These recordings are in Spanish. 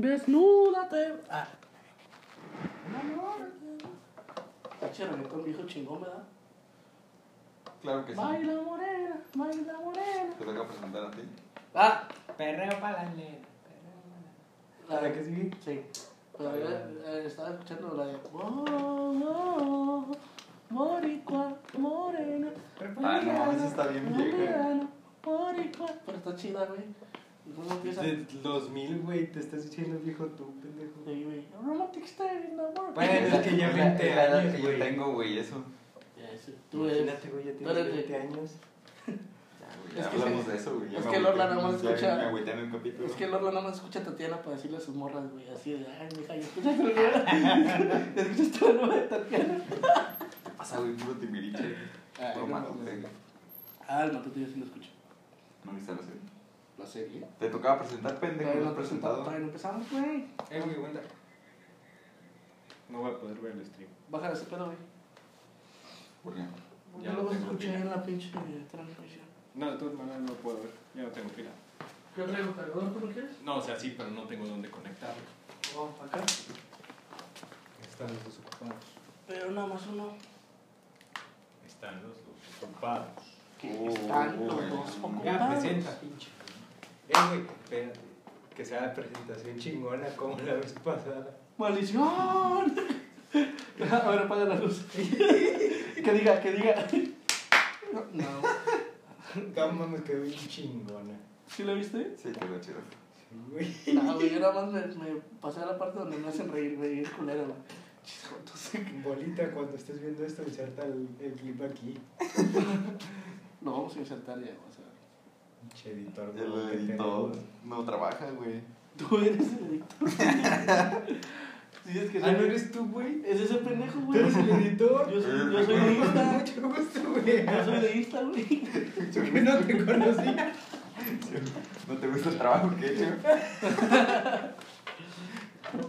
Desnúdate. Ah. Pinche reggaetón viejo chingón, ¿verdad? Claro que sí. Baila morena, baila morena. Te toca presentar a ti. Ah, Perreo para la nena. la ¿La que sigue? Sí. Pero yo eh, estaba escuchando la de. Oh, oh, Boricua, morena. Ah, no, esa está bien vieja. Morena, Boricua. Pero está chida, güey. ¿Y cómo empieza? De 2000, güey, te estás diciendo viejo tú, pendejo. Sí, güey. Romantic Style in the world. Bueno, es que ya Es la- 20 es la años, que yo güey. tengo, güey, eso. Ya, sí. Tú eres. Imagínate, güey, ya tienes eres de- 20 años. Ya, güey, Es ya que hablamos de eso, güey. es que agüité, nada más escucha-. Es que Lorla nada más escucha a Tatiana para decirle a sus morras, güey, así de, ay, mija, ¿ya escuchaste la nueva? ¿Ya escuchaste la nueva de Tatiana? ¿Qué pasa, güey? Puro timbiriche. No güey. Ah, el matutino sí lo escucho. ¿No viste la serie? ¿La serie? Te tocaba presentar, pendejo. Todavía ¿No presentado? todavía no empezamos, güey. Eh, güey, aguanta. No voy a poder ver el stream. Bájale ese pedo, güey. ¿Por qué? Yo Ya lo tengo escuché pila. en la pinche transmisión. No, de todas maneras no puedo ver. Ya no tengo pila. ¿Qué traigo, cargador? ¿Tú lo quieres? No, o sea, sí, pero no tengo dónde conectarlo. Vamos para acá. Están los desocupados. Pero nada más uno. Están los desocupados. Que Oh, están los dos Ya, ocupados. presenta, pinche. Eh, güey, espérate. Que sea la presentación chingona como la vez pasada. ¡Maldición! A ver, apaga la luz. que diga, que diga. No. No mames, quedó bien chingona. ¿Sí la viste? Sí, quedó chido. Sí, güey. No, güey, yo nada más me, me pasé a la parte donde me hacen reír, güey, es culero, güey. Bolita, cuando estés viendo esto, inserta el, el clip aquí. Lo vamos a insertar ya, o sea. Pinche editor. El editor no trabaja, güey. Tú eres el editor. Sí, es que Ah, ¿no eres tú, güey? Es ese pendejo, ¿Tú güey. eres el editor? Yo soy, yo soy de Insta. Mucho gusto, güey. Yo soy de Insta, güey. Yo que no te conocía. ¿No te gusta el trabajo que he hecho?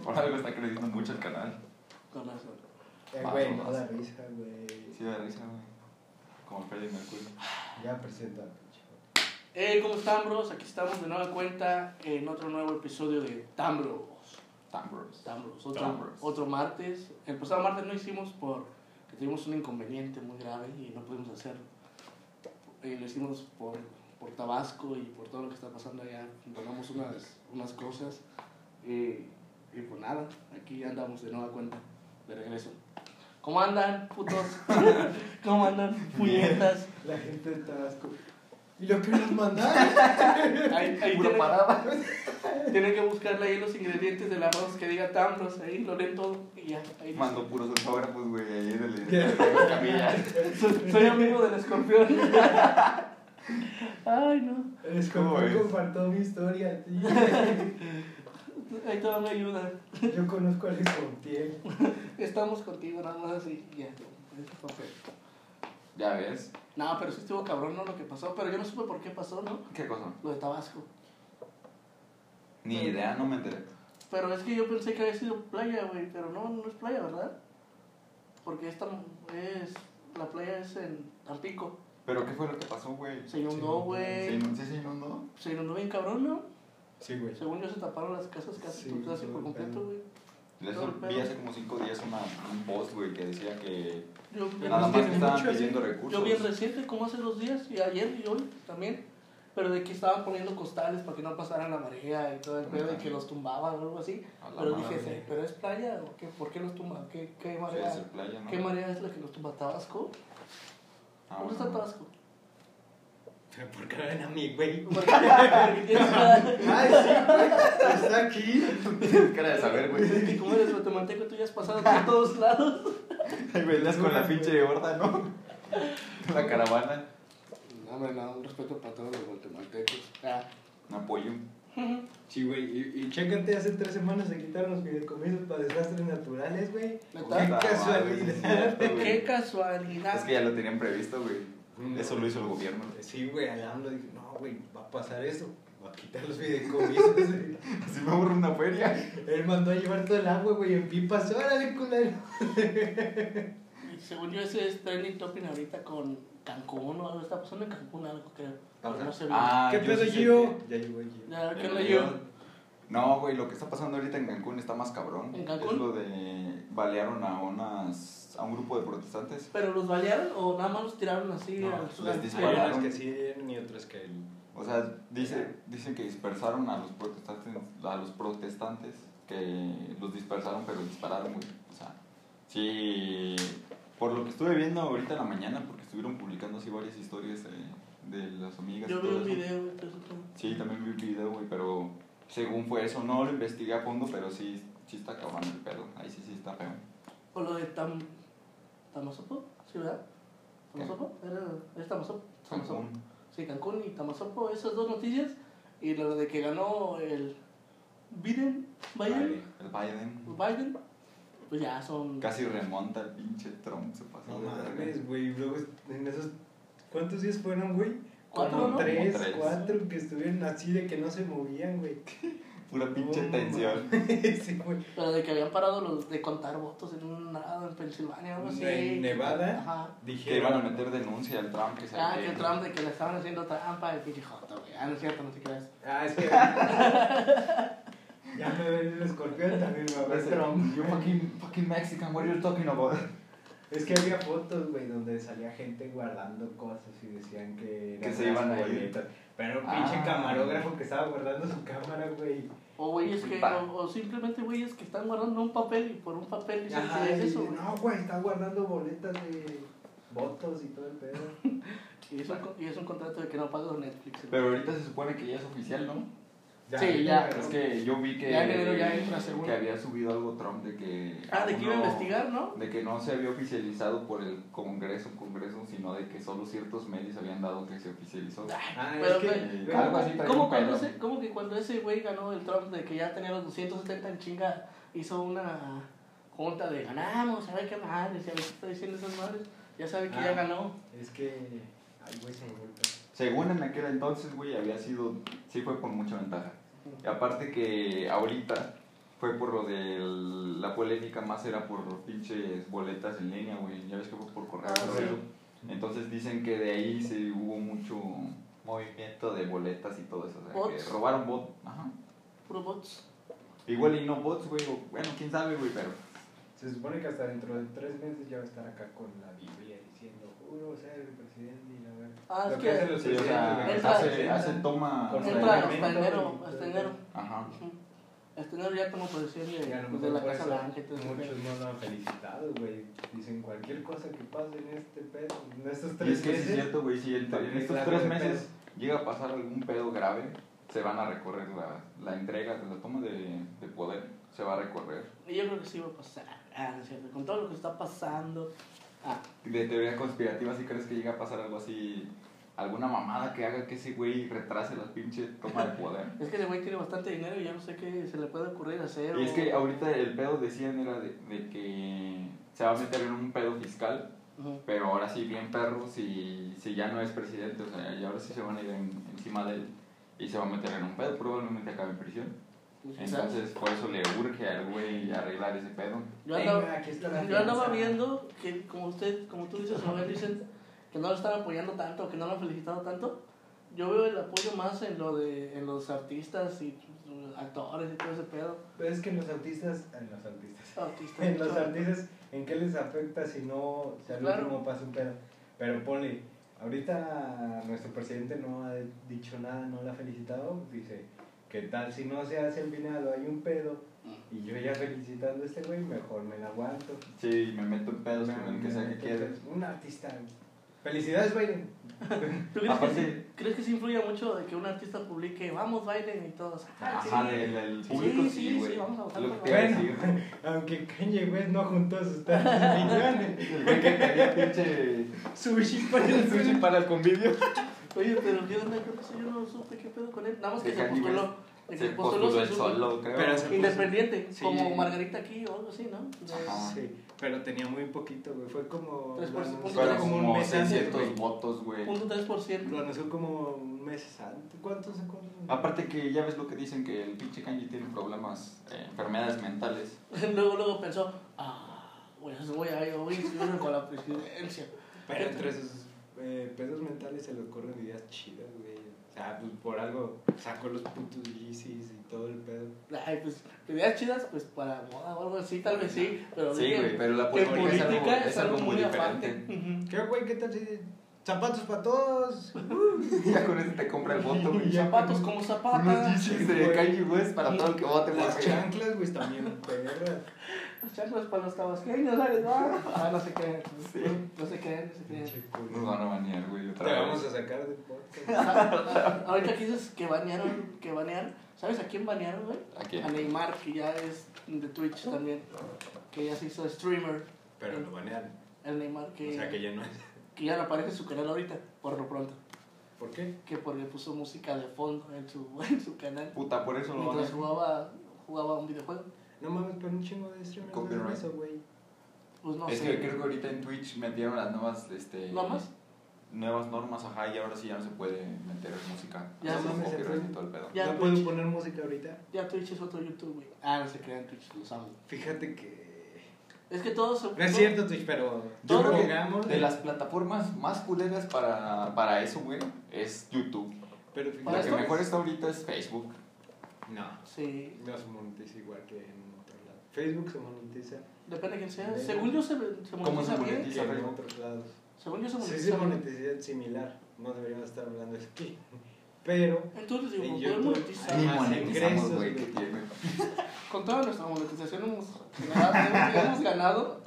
Por algo está creciendo mucho el canal. Con razón. Eh, güey, no da risa, güey. Sí, da risa, güey. Como Freddie Mercury. Ya presenta, pinche. Eh, ¿cómo están, bros? Aquí estamos de nueva cuenta en otro nuevo episodio de Tambros. Tambros. Tambros. Otro, Tambros. otro martes. El pasado martes no hicimos porque tuvimos un inconveniente muy grave y no pudimos hacer. Eh, lo hicimos por, por Tabasco y por todo lo que está pasando allá. Donamos unas, unas cosas. Eh, y pues nada, aquí andamos de nueva cuenta, de regreso. ¿Cómo andan, putos? ¿Cómo andan, puñetas? La gente de Tabasco. ¿Y lo que nos mandaron? Ahí, ahí tienen, parada. tienen que buscarle ahí los ingredientes del arroz que diga Tambros, ahí lo leen todo y ya. Ahí Mando puros autógrafos, güey, ahí en el camilla. soy, soy amigo del escorpión. Ay, no. El ¿Cómo escorpión es? compartió mi historia, tío. Ahí te me ayuda. Yo conozco al escorpión. Estamos contigo, nada más así. Ya. Eso fue feo. Ya ves. No, pero sí estuvo cabrón, ¿no? Lo que pasó. Pero yo no supe por qué pasó, ¿no? ¿Qué cosa? Lo de Tabasco. Ni idea, no me enteré. Pero es que yo pensé que había sido playa, güey. Pero no, no es playa, ¿verdad? Porque esta es. La playa es en Tampico. ¿Pero qué fue lo que pasó, güey? Se inundó, güey. ¿Se inundó? ¿Sí se inundó? Se inundó bien cabrón, ¿no? Sí, güey. Según yo se taparon las casas casi, Sí, casi por completo, güey. Vi hace como cinco días una, un post, güey, que decía que Yo, nada más que estaban mucho así. pidiendo recursos. yo bien reciente, como hace dos días, y ayer y hoy también. Pero de que estaban poniendo costales para que no pasaran la marea y todo el pedo, y que los tumbaban o algo así. Pero dije, "Sí, ¿pero es playa o qué? ¿Por qué los tumban? ¿Qué, qué Sí, marea? es el playa, ¿no? ¿Qué marea es la que los tumba? ¿Tabasco? Ah, ¿Dónde está bueno. Tabasco? Pero ¿por qué ven a mí, güey? Ay, sí, güey. Está aquí. Tienes cara de saber, güey. como eres guatemalteco, tú ya has pasado por todos lados. Ay, güey, andas con la pinche horda, ¿no? La caravana. No, hombre, no, un respeto para todos los guatemaltecos. Ah. Un apoyo. Sí, güey. Y, y chécate, hace tres semanas se quitaron los fideicomisos para desastres naturales, güey. Qué casualidad. Qué casualidad. Es que ya lo tenían previsto, güey. Eso lo hizo el gobierno. Sí, güey, al AMLO dije, no, güey, va a pasar eso. Va a quitar los fideicomisos. güey. Así me aburre una feria. Él mandó a llevar todo el agua, güey, en pipas. Órale, culero. Según yo, ese es trending topic ahorita con Cancún o algo. Está pasando en Cancún algo, creo. Pero no sé bien. Ah, ¿Qué yo pedo, sí sé Gio? Ya llegó Gio. Ya, ¿qué onda yo-? No, güey, lo que está pasando ahorita en Cancún está más cabrón. ¿En Cancún? Es lo de balearon a unas a un grupo de protestantes. ¿Pero los balearon o nada más los tiraron así? No, al- les al- Hay dispararon. unos que sí y otros que... O sea, dice, dicen que dispersaron a los protestantes, a los protestantes, que los dispersaron pero dispararon, güey. O sea, sí, por lo que estuve viendo ahorita en la mañana, porque estuvieron publicando así varias historias de, de las amigas. Yo y vi todo un eso. video, güey, Sí, también vi un video, güey, pero según fue eso, no lo investigué a fondo, pero sí, sí está acabando el pedo. Ahí sí, sí está feo. O lo de Tam... Tamazopo, ¿sí, verdad? ¿Era, ¿Es? Tamazopo. Sí, Cancún y Tamazopo, esas dos noticias. Y lo de que ganó el Biden, Biden, El Biden Biden, pues ya son... casi remonta el pinche Trump, se pasó No mames, güey. Luego en esos... ¿Cuántos días fueron, güey? Cuatro, ¿no? tres. cuatro que estuvieron así de que no se movían, güey. Pura pinche tensión. sí, güey. Pero de que habían parado los de contar votos en un lado en Pensilvania, algo así. En Nevada. Ajá. Que Dijeron... iban a meter denuncia al Trump que se Ah, que Trump de que le estaban haciendo trampa, el pinche joto, güey. Ah, no es cierto, no te creas. Ah, es que... ya me ven el escorpión, también me va a ver Trump. You fucking, fucking Mexican, what are you talking about? Es que había fotos, güey, donde salía gente guardando cosas y decían que... Que se iban a. Pero un Ah. pinche camarógrafo que estaba guardando su cámara, güey. O güeyes que, o, o simplemente güeyes que están guardando un papel y por un papel dicen Ajá, que es y- eso, güey. No, güey, está guardando boletas de votos y todo el pedo. Y es, un, co- y es un contrato de que no pago Netflix. Pero ahorita se supone que ya es oficial, ¿no? Sí, ya. Es que yo vi que, Ya en enero ya entra seguro. que había subido algo Trump de que... Ah, de que iba a investigar, ¿no? De que no se había oficializado por el Congreso, Congreso, sino de que solo ciertos medios habían dado que se oficializó. Ah, Pero, es que... güey, algo así ¿Cómo, cuando ese, ¿Cómo que cuando ese güey ganó el Trump de que ya tenía los 270 en chinga, hizo una junta de ganamos, ¿sabe qué madres? Ya ves que está diciendo esas madres, ya sabe que ya Ah. ganó. Es que... Ay, güey, se me. Según en aquel entonces, güey, había sido... Sí fue por mucha ventaja. Y aparte que ahorita fue por lo de la polémica más era por pinches boletas en línea, güey. Ya ves que fue por correo. Ah, sí. Entonces dicen que de ahí se hubo mucho movimiento de boletas y todo eso. O sea, Bots. que robaron bot. Ajá. Puro bots. Igual y no bots, güey. Bueno, quién sabe, güey, pero... Se supone que hasta dentro de tres meses ya va a estar acá con la Biblia diciendo, juro ser el presidente y la verdad. Ah, es que los Sí, o sea, hace, hace toma... Hasta enero, y hasta el enero. Ajá. Hasta enero ya tomó posesión de, Y a lo pues, de la por Casa Blanca y todo muchos no lo han felicitado, güey. Dicen cualquier cosa que pase en este pedo, en estos Y tres es que es meses. cierto, güey, si en, ¿para en qué estos tres meses llega a pasar algún pedo grave, se van a recorrer la, la entrega, la toma de, de poder, se va a recorrer. Y yo creo que sí va a pasar. Ah. Con todo lo que está pasando. Ah, De teoría conspirativa, si crees que llega a pasar algo así, alguna mamada que haga que ese güey retrase la pinche toma de poder. es que ese güey tiene bastante dinero y yo no sé qué se le puede ocurrir hacer. Y es o- que ahorita el pedo decían era de, de que se va a meter en un pedo fiscal, Ujú. pero ahora sí bien perro si, si ya no es presidente, o sea, y ahora sí se van a ir en- encima de él y se va a meter en un pedo, probablemente acabe en prisión. Pues. Entonces, por eso le urge al güey arreglar ese pedo. Yo andaba, Venga, aquí está la yo andaba viendo que, como usted, como tú dices, Rubén, dicen que no lo están apoyando tanto, que no lo han felicitado tanto. Yo veo el apoyo más en lo de en los artistas y uh, actores y todo ese pedo. Pero es que en los artistas, en los artistas, Artistas. en los artistas, ¿en qué les afecta si no, si al Claro. último pasa un pedo? Pero ponle, ahorita nuestro presidente no ha dicho nada, no la ha felicitado, dice, ¿qué tal si no se hace el final o hay un pedo? Y yo ya felicitando a este güey, mejor me la aguanto. Sí, me meto en pedos con el que sea que quiera. Un artista. Felicidades, Biden. ¿Tú crees, Aparte- que, sí- crees que sí influye mucho de que un artista publique, vamos Biden y todos? ah, Ajá, sí. del, del Sí, público sí, sí, vamos a votar Bueno. Aunque Kanye West no juntó sus tantos millones. El güey que quería pinche Sushi para el sushi para el convivio. Oye, pero ¿qué onda? Creo que eso yo no supe qué pedo con él. Nada más que se postuló. que Se postuló el su- solo, creo. Pero se- Independiente, Sí. como Margarita aquí o algo así, ¿no? Sí, pero tenía muy poquito, güey. Fue como. Tres lo por- anunció punto Pero tres. como un mes antes, 600 güey. votos, güey. Punto 3%. Lo anunció como un mes antes. ¿Cuántos? ¿Cuántos? Aparte que ya ves lo que dicen que el pinche Kanye tiene problemas, eh, enfermedades mentales. luego, luego pensó, ah, voy a, voy a, voy a inscribirme con la presidencia. Pero entre sus eh, pedos mentales se le ocurren ideas chidas, güey. O sea, pues por algo sacó los putos Yeezys y todo el pedo. Ay, pues, ideas chidas, pues para moda o algo así, tal vez sí, pero Sí, güey, pero la política es algo, política es algo muy aparte. diferente. ¿Qué, güey? ¿Qué tal si zapatos para todos? Ya con eso te compra el voto, güey. Zapatos como Unos zapatas, Yeezys de Kanye West para todo el que vote Las chanclas, güey, bien perras. Chanclas para los tabasqueños, ¿sabes? Ah, ah, no sé qué, Sí. no sé qué, no sé qué. Pinche culo. Nos van a banear, güey, Te vamos a sacar del podcast. Ah, Ahorita que dices que banearon, que banearon, ¿sabes a quién banearon, güey? ¿A quién? A Neymar, que ya es de Twitch también, que ya se hizo streamer. Pero lo banearon. El Neymar, que, O sea que ya no es. que ya no aparece en su canal ahorita, por lo pronto. ¿Por qué? Que porque puso música de fondo en su, en su canal. Puta, por eso lo Mientras jugaba, jugaba un videojuego. No mames, pero un chingo de streamers hacen Copyright. eso, güey. Pues no es sé. que creo que ahorita en Twitch metieron las nuevas, este... ¿Normas? Nuevas normas, ajá, y ahora sí ya no se puede meter música. Ya no mames, y todo el pedo. Ya no Twitch. puedo poner música ahorita. Ya Twitch es otro YouTube, güey. Ah, no se crean Twitch, los amo. Fíjate que. Es que todos se. No es cierto, Twitch, pero. Yo creo que de las plataformas más culeras para, para eso, güey, es YouTube. Pero ¿Para Lo fíjate. que mejor está ahorita es Facebook. No. Sí, No se monetiza igual que en. Facebook se monetiza depende de quién sea. De- Según yo se, se ¿Cómo monetiza se bien. monetiza? que en otros lados. Según yo se Sí monetiza se bien. monetiza similar. No deberíamos estar hablando de eso aquí. Pero. Entonces digo, En poder monetizar. Ni Más monetizamos, ingresos, güey, güey. que tiene. Con toda nuestra monetización hemos ganado, hemos ganado.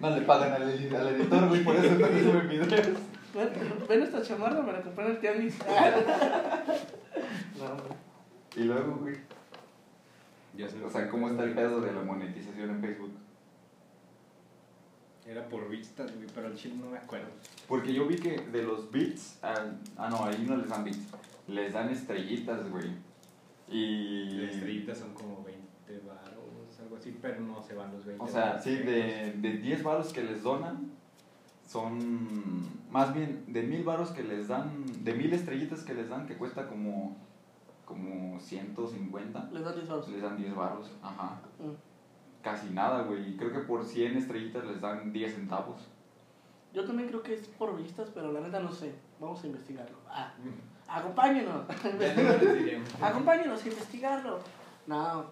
No le pagan al, al editor, güey, por eso no suben videos. Ven, ven esta chamarra, me la compré en el tianguis. No, hombre. Y luego, güey, Ya o sea, ¿cómo está el pedo de la monetización en Facebook? Era por vistas, güey, pero el chile no me acuerdo. Porque yo vi que de los bits, ah, ah, no, ahí no les dan bits, les dan estrellitas, güey. Y... Las estrellitas son como 20 varos, algo así, pero no se van los 20 O sea, sí, de, de 10 varos que les donan, son más bien de mil varos que les dan, de mil estrellitas que les dan, que cuesta como, como 150, Les dan 10 baros. les dan 10 varos, ajá. Mm. Casi nada, güey. y Creo que por 100 estrellitas les dan 10 centavos. Yo también creo que es por vistas, pero la neta no sé. Vamos a investigarlo. Ah, acompáñenos. Les diremos. Acompáñenos a investigarlo. No.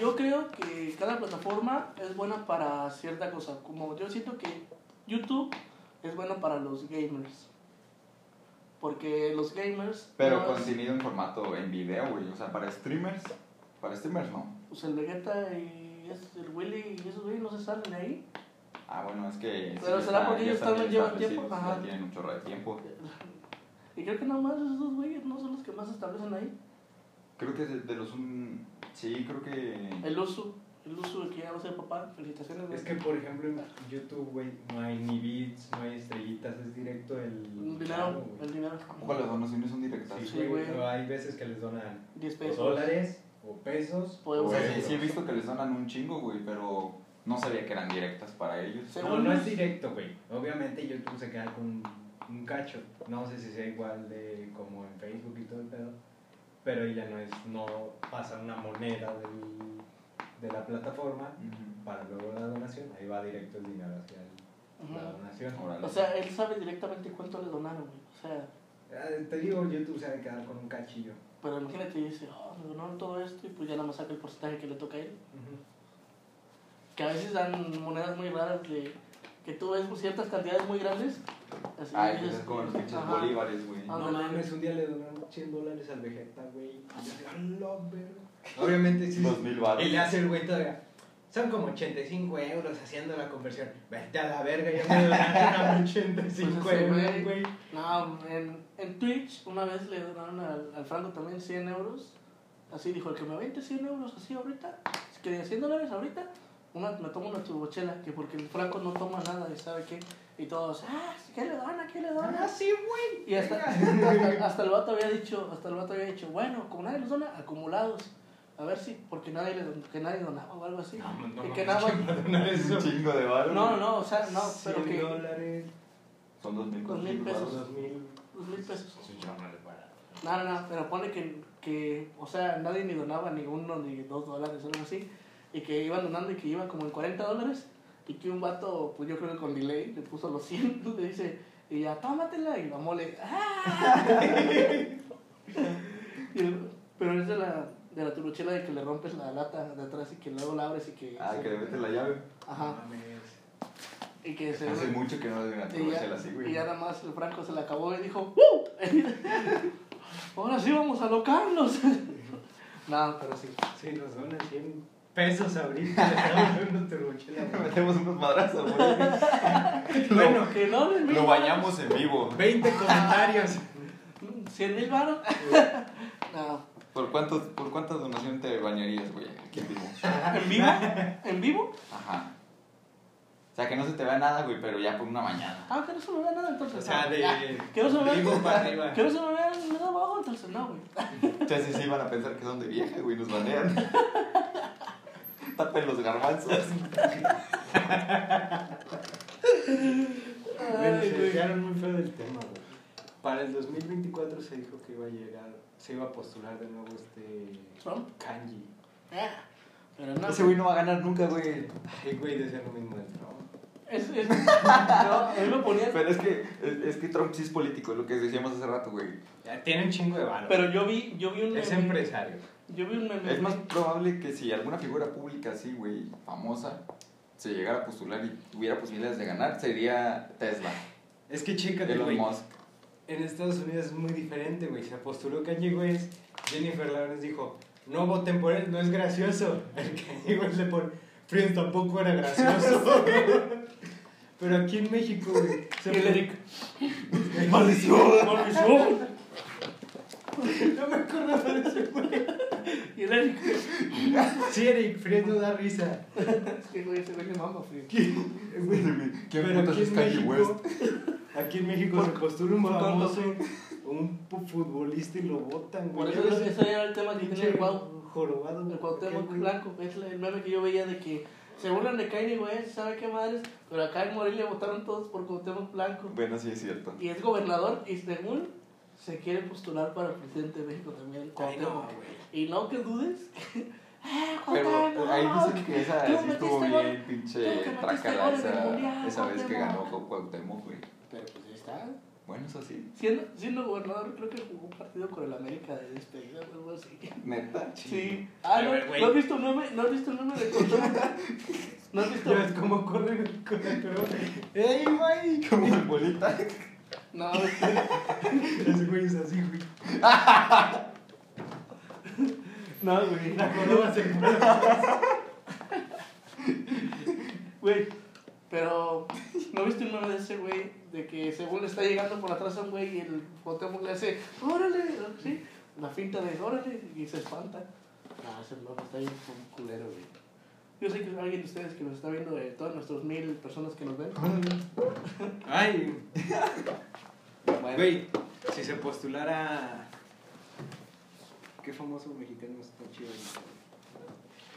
Yo creo que cada plataforma es buena para cierta cosa. Como yo siento que YouTube es bueno para los gamers. Porque los gamers. Pero no contenido en formato en video, güey. O sea, para streamers, para streamers no. Pues el Vegeta y el Willy y esos güeyes no se salen de ahí. Ah, bueno, es que... Pero será está- porque ellos también llevan tiempo, ajá. Tienen un chorro de tiempo. Y creo que nada más esos güeyes no son los que más se establecen ahí. Creo que de, de los... un- sí, creo que... El Usu. El Usu que ya va a ser papá. Felicitaciones, güey. Es que, por ejemplo, en YouTube, güey, no hay ni bits, no hay estrellitas, es directo el El dinero. güey. El dinero. Ojo, las donaciones son directas. Sí, Sí, güey, pero hay veces que les donan 10 o pesos. dólares, o pesos, O O sea, sí, sí he visto que les donan un chingo, güey, pero no sabía que eran directas para ellos. Sí. No, no es directo, güey. Obviamente YouTube se queda con un cacho. No sé si sea igual de como en Facebook y todo el pedo. Pero ella no es, no pasa una moneda del, de la plataforma para luego la donación. Ahí va directo el dinero hacia el- la donación. Órale. O sea, él sabe directamente cuánto le donaron, güey. O sea, Ah, Te digo, YouTube se va a quedar con un cachillo. pero imagínate, dice, oh, me donaron todo esto y pues ya nada más saca el porcentaje que le toca a él. Que a veces dan monedas muy raras de que tú ves ciertas cantidades muy grandes. Así Ay, dices, pues es como los pinches bolívares, güey. Ah, No mames, un día le donaron 100 dólares al Vegeta, güey. Y yo Obviamente sí. Y le hace el güey todavía. Son como 85 euros haciendo la conversión. Vete a la verga, ya me donaron a 85 Pues euros, güey. No, en, en Twitch una vez le donaron al, al Franco también 100 euros. Así dijo, el que me vente 100 euros así ahorita, que 100 dólares ahorita, una, me tomo una turbochela, que porque el Franco no toma nada y sabe qué. Y todos, ah, ¿qué le dona? ¿Qué le dona? Ah, sí, güey. Y hasta, hasta, hasta el vato había dicho, hasta el vato había dicho, bueno, como nadie los dona, acumulados. A ver si, porque nadie, le, don- que nadie donaba o algo así. No, no, y no, que no, nada. Un chingo de baros. No, no, no, o sea, no, 100 pero que dólares. Son dos mil, Dos mil pesos. Dos mil. dos mil pesos. Eso ya no para. No, no, no, pero pone que, que, o sea, nadie ni donaba ni uno ni dos dólares o algo así. Y que iban donando y que iban como en 40 dólares. Y que un vato, pues yo creo que con delay, le puso los 100, le dice, y ya, tómatela. Y la mole, ¡ah! Pero es de la, de la turuchela de que le rompes la lata de atrás y que luego la abres y que... Ah, que le metes la llave. Ajá. Y que se... Hace mucho que no le una y turuchela así, y güey. ya nada más el Franco se la acabó y dijo ¡Uh! Ahora sí vamos a locarnos. no, pero sí. Sí, nos donan 100 pesos ahorita. Le metemos unos madrazos, güey. Bueno, que no les Lo bañamos en vivo. 20 comentarios. 100 mil baros. no. ¿Por, cuántos, ¿Por cuántas donaciones te bañarías, güey? Aquí en vivo. ¿En vivo? ¿En vivo? Ajá. O sea, que no se te vea nada, güey, pero ya por una mañana. Ah, que no se me vea nada entonces. O sea, no. de. Que no se me vea. vivo para arriba. Que no se me vea nada abajo, entonces no, güey. Entonces sí van a pensar que son de vieja, güey, nos banean. Tapen los garbanzos. Bueno, Ay, se güey. desviaron muy feo del tema, güey. Para el 2024 se dijo que iba a llegar, se iba a postular de nuevo este ¿Trump? Kanji. Ah, Pero no. Ese güey no va a ganar nunca, güey. Ay, güey, decía lo mismo del Trump. Es, es, no, mí me ponía. Pero es que, es, es que Trump sí es político, lo que decíamos hace rato, güey. Ya tiene un chingo de valor. Pero yo vi, yo vi un es meme- empresario. Yo vi un meme. Es más probable que si alguna figura pública así, güey, famosa, se llegara a postular y tuviera posibilidades de ganar, sería Tesla, Es que chécate, Elon güey. Musk. En Estados Unidos es muy diferente, güey. Se postuló Kanye West. Jennifer Lawrence dijo, no voten por él, no es gracioso. El Kanye West le pone, Friends tampoco era gracioso. Pero aquí en México, güey. Eric. ¡Maldición! ¡Maldición! No me acordaba de ese güey. Y el Eric. Sí, Eric, Friends no da risa. Es que, güey, ese güey le mama, frío. ¿Quién Pero putas aquí es en Kanye México, West? aquí en México se postula un famoso, un futbolista y lo votan, Por güey. eso ese era el tema que tiene el Cuau. jorobado. El Cuauhtémoc güey. Blanco. Es el meme que yo veía de que se burlan de Kanye West, ¿sabe qué madres? Pero acá en Morelia votaron todos por Cuauhtémoc Blanco. Bueno, sí es cierto. Y es gobernador y según se quiere postular para presidente de México también. Ay, Cuauhtémoc. no, güey. Y no que dudes. ¡Ah, Pero Cuauhtémoc! ahí dicen que esa sí estuvo bien pinche trácala el esa, Mundial, esa vez que ganó con Cuauhtémoc, güey. Pero pues ahí está. Bueno, eso sí. Siendo, siendo gobernador, creo que jugó un partido con el América de despedida o algo así. Neta. Sí. Ah, ¿no. ¿no has visto el meme? ¿No has visto el meme de Cuauhtémoc? ¿No has visto? Ya ves cómo corre con el. ¡Ey, güey! Como el bolita. No, Ese güey es así, güey. no, güey. La joroba se mueve. Güey, pero ¿no viste un meme de ese güey? De que según le está llegando por atrás a un güey y el Cuauhtémoc le hace, órale, ¿sí? La finta de, órale, y se espanta. No, ese meme está bien culero, güey. Yo sé que alguien de ustedes que nos está viendo, de todas nuestras mil personas que nos ven. Ay, Bueno, güey, si se postulara. ¿Qué famoso mexicano está chido?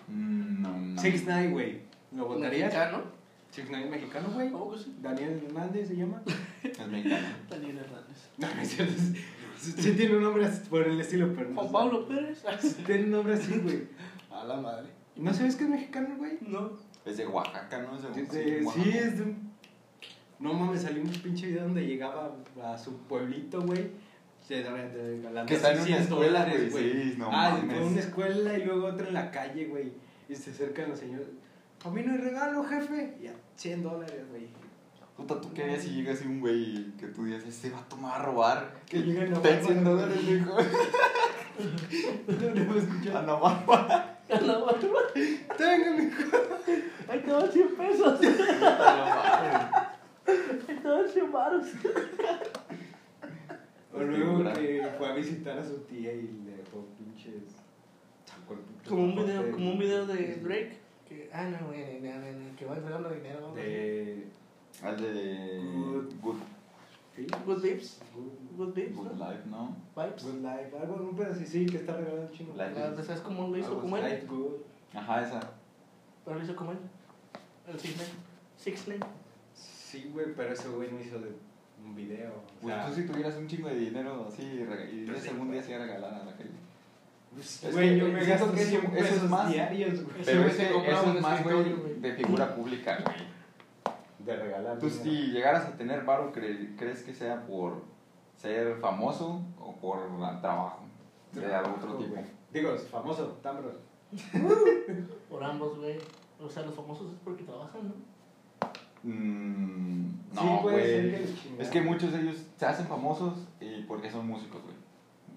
Mm, No, no. Six Nine, güey. ¿Lo votarías? ¿Mexicano? Six Nine mexicano, güey. ¿Cómo que sí? Daniel Hernández se llama. Es mexicano. Daniel Hernández. No, no es cierto. Sí, tiene un nombre así por el estilo, pero no. Juan Pablo Pérez. Tiene un nombre así, güey. A la madre. ¿No sabes que es mexicano, güey? No. Es de Oaxaca, ¿no? Es de, Sí, sí, sí, Oaxaca. es de un... No mames, salió un pinche video donde llegaba a su pueblito, güey. Se regalando Que está en una 100 escuela, dólares, güey, sí, no ah, mames. fue una escuela y luego otra en la calle, güey. Y se acercan los señores. A mí no hay regalo, jefe. Y a 100 dólares, güey. Puta, ¿tú qué harías si llega así un güey que tú dices, este va a tomar a robar? Que llegan a Ten 100 dólares, hijo. No le voy a escuchar. A la barba. A la madre. Tenga, mijo. Ahí te van 100 pesos. A Ahí te van 100 baros. O luego que fue a visitar a su tía y le dejó pinches. Como un video, como un video de Drake. Que, ah, no, güey, no, no, no, que va entregando dinero. De. Al de Good. Good, ¿Sí? Good vibes. Good, Good vibes, Good ¿no? Life, ¿no? Vibes. good Life. Algo, un pedacito, sí, que está regalado chino. Life. ¿Sabes cómo lo hizo como él? Good. Ajá, esa. Pero lo hizo como él. El Six Nine. Six Nine. Sí, güey, pero ese güey no hizo de un video. O Pues sea, tú si tuvieras un chingo de dinero así y Pues ese sí, algún día se iba a regalar a la calle. pues, es güey, que yo me gasto que eso- 100 eso es pesos más. diarios, güey. Ese Pero güey es más, güey. de figura pública, güey. De regalar. Tú dinero. si llegaras a tener varo, cre- ¿crees que sea por ser famoso o por trabajo de otro tipo. Digo, famoso, Tambros. Por ambos, güey. O sea, los famosos es porque trabajan, ¿no? Mm, Sí, no, puede ser güey. que. Es que muchos de ellos se hacen famosos y porque son músicos, güey.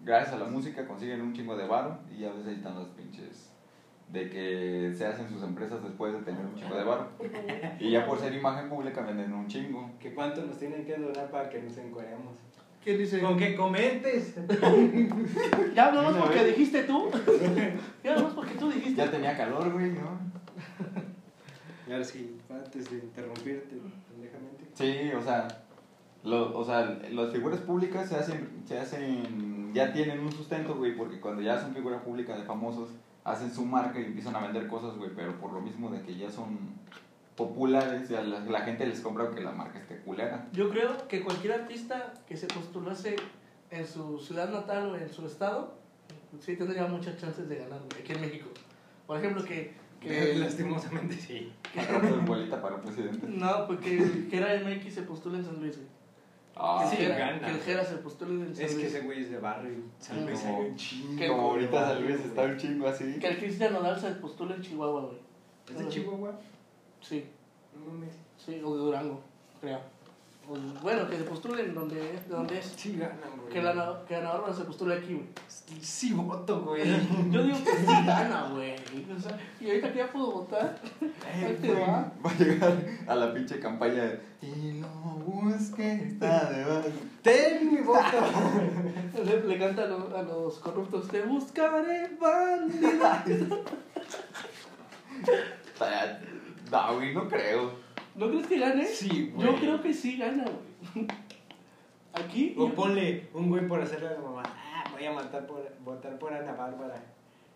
Gracias a la música consiguen un chingo de varo y a veces están los pinches de que se hacen sus empresas después de tener un chingo de varo. Y ya por ser imagen pública venden un chingo. ¿Que cuánto nos tienen que donar para que nos encueremos? ¿Quién dice? Con que comentes. Ya hablamos Una porque dijiste tú. ya hablamos porque tú dijiste. Ya tenía calor, güey, ¿no? Y ahora sí, antes de interrumpirte, pendejamente. Sí, o sea, lo- o sea, las figuras públicas se hacen, se hacen, ya tienen un sustento, güey, porque cuando ya son figura pública de famosos, hacen su marca y empiezan a vender cosas, güey, pero por lo mismo de que ya son populares, ya la, la gente les compra que la marca esté culera. Yo creo que cualquier artista que se postulase en su ciudad natal o en su estado, sí tendría muchas chances de ganar, güey, aquí en México. Por ejemplo, que... que Lastimosamente sí. Bolita para presidente. no, porque que era MX se postula en San Luis, güey. Ah, que, Sí, el Jera- gana. que el Jera se postule en San Es que ese güey es de barrio. Como- hay un chingo. que- como ahorita güey. está un chingo así. Que el Cristian Nodal se postule en Chihuahua, güey. ¿Es de Chihuahua? Sí, No mames. sí, o de Durango, creo. O- bueno, que se postulen donde, de donde es. Sí ganan, güey. Que la, na- que la Bárbara se postule aquí, güey. Sí voto, güey. Yo digo que sí gana, güey. O sea, y ahorita que ya puedo votar, ahí te va. Va a llegar a la pinche campaña de, y lo busque está debajo. Ten mi voto. Le, le canta a los, a los corruptos, te buscaré, bandido. No, güey, no creo. ¿No crees que gane? Sí, güey. Yo creo que sí gana, güey. Aquí. O ponle un güey por hacerle a la mamá. Ah, voy a matar por, votar por Ana Bárbara.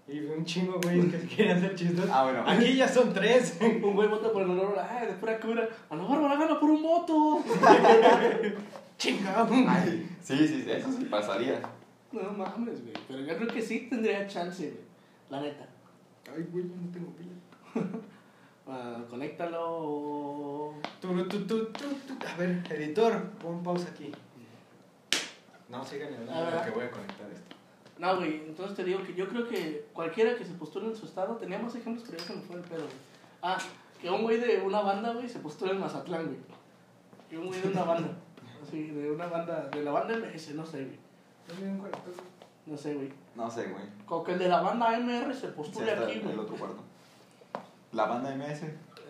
Y un chingo, güey, que quieren hacer chistes. Ah, bueno. Aquí ya son tres. Un güey vota por el honor, ay, de pura cura. A la Bárbara gana por un voto. Chingado. Ay, sí, sí, eso sí pasaría. No mames, güey. Pero yo creo que sí tendría chance, güey. La neta. Ay, güey, yo no tengo pila. Ah, conéctalo. Tu, tu, tu. A ver, editor, pon pausa aquí. No, sigan hablando ver. porque voy a conectar esto. No, güey, entonces te digo que yo creo que cualquiera que se postule en su estado, tenía más ejemplos, pero ya se me fue el pedo, güey. Ah, que un güey de una banda, güey, se postula en Mazatlán, güey. Que un güey de una banda. Así, de una banda, de la banda MS, no sé, güey. No sé, güey. No sé, güey. Como que el de la banda MR se Sí, postule está aquí, en güey. el otro cuarto. La banda MS.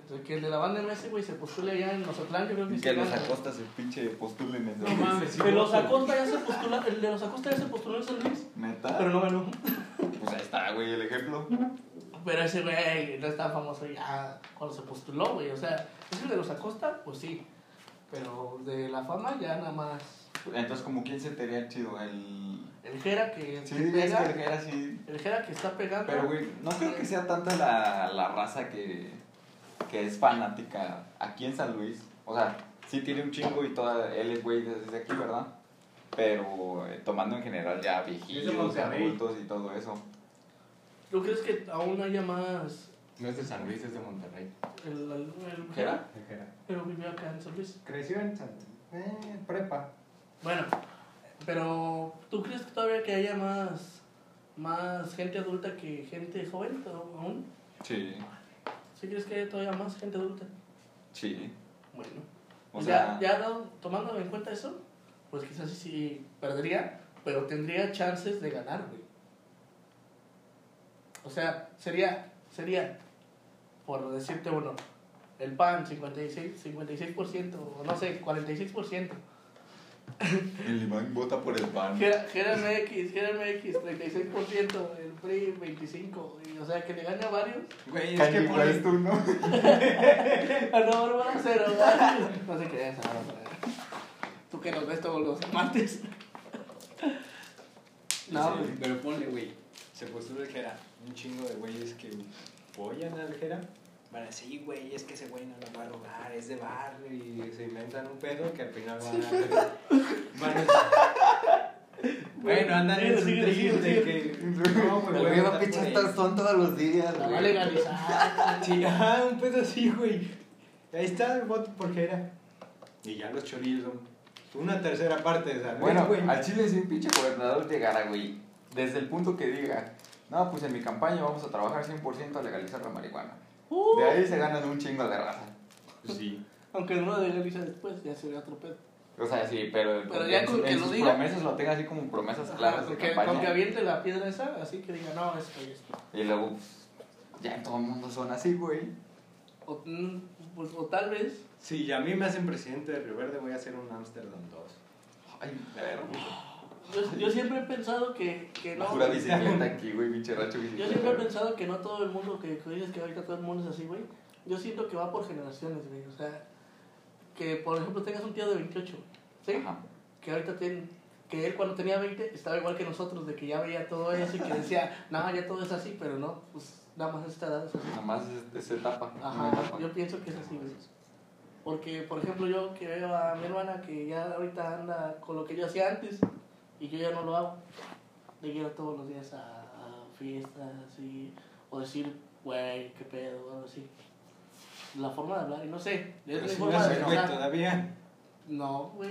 Entonces, Que el de la banda MS, güey, se postule allá en Mazatlán, yo creo que sí. Que los gana. Acosta se pinche postulen en No mames, sí. De los Acosta ya se postula, el de los Acosta ya se postuló en San Luis, Neta. pero no ganó. Pues ahí está, güey, el ejemplo. Pero ese güey no es tan famoso ya cuando se postuló, güey. O sea, ese de los Acosta, pues sí. Pero de la fama ya nada más. Entonces, como quién se te haría chido, el. El Jera que, Sí, que es pega. que el era así. El Jera que está pegando. Pero, güey, no creo que sea tanta la, la raza que, que es fanática aquí en San Luis. O sea, sí tiene un chingo y toda, él es güey desde aquí, ¿verdad? Pero eh, tomando en general ya Monterrey. adultos y todo eso. ¿Tú crees que aún haya más No es de San Luis, es de Monterrey. el, el, el Jera? Pero vivió acá en San Luis. Creció en San eh, prepa. Bueno, pero ¿tú crees que todavía que haya más, más gente adulta que gente joven ¿o- aún? Sí, ¿Sí crees que haya todavía más gente adulta? sí. Bueno. O sea, ya, ya tomando en cuenta eso, pues quizás sí, sí perdería, pero tendría chances de ganar, güey. O sea, sería, sería, por decirte uno, el PAN 56, 56%, o no sé, 46%. El Iván vota por el pan. Gera Gera MX, Gera MX, 36%, el PRI 25%, y, o sea, que le gane a varios. Güey, es que por West, tú, ¿no? A no, Bárbara cero. No se creas, Bárbara. Tú que nos ves todos los martes. No, Sí, pero ponle, güey. Se postula el Jera. Un chingo de güeyes que apoyan al Jera. Van a decir, güey, es que ese güey no lo va a robar, es de barrio y se inventan un pedo que al final van a. van a- bueno, andan en su trip de que. No, güey, votar por él. son todos los días, La va a legalizar. Sí, ajá, un pedo así, güey. Ahí está el voto por Jera. Y ya los chorillos son. Una tercera parte de esa. Bueno, güey. al Chile si un pinche gobernador llegara, güey, desde el punto que diga, no, pues en mi campaña vamos a trabajar 100% a legalizar la marihuana. Uh, De ahí se ganan un chingo de raza. Sí. Aunque no lo legaliza después, ya sería otro pedo. O sea, sí, pero, Pero ya en, con su- que en lo sus diga. promesas lo tenga así como promesas Ajá, claras de con que, campaña. con que aviente la piedra esa, así que diga, no, esto y esto. Y luego, pues, ya en todo el mundo son así, güey. O, mm, pues, o tal vez, Si a mí me hacen presidente de Río Verde, voy a hacer un Amsterdam 2. Ay, verga. Yo, yo siempre he pensado que, que no. Pura bicicleta aquí, güey, racho Yo bicicleta. siempre he pensado que no todo el mundo, que, que dices que ahorita todo el mundo es así, güey. Yo siento que va por generaciones, güey. O sea, que por ejemplo tengas un tío de 28, ¿sí? Ajá. Que ahorita tiene, que él cuando tenía 20 estaba igual que nosotros, de que ya veía todo eso y que decía, no, ya todo es así, pero no, pues nada más esta edad es así. Nada más es, es etapa. Ajá, etapa. yo pienso que es así, güey. Porque, por ejemplo, yo que veo a mi hermana que ya ahorita anda con lo que yo hacía antes y yo ya no lo hago. Le quiero todos los días a, a fiestas y, o decir, güey, qué pedo, o algo así. La forma de hablar, y no sé, es Pero mi si forma no de pensar. todavía. No, güey,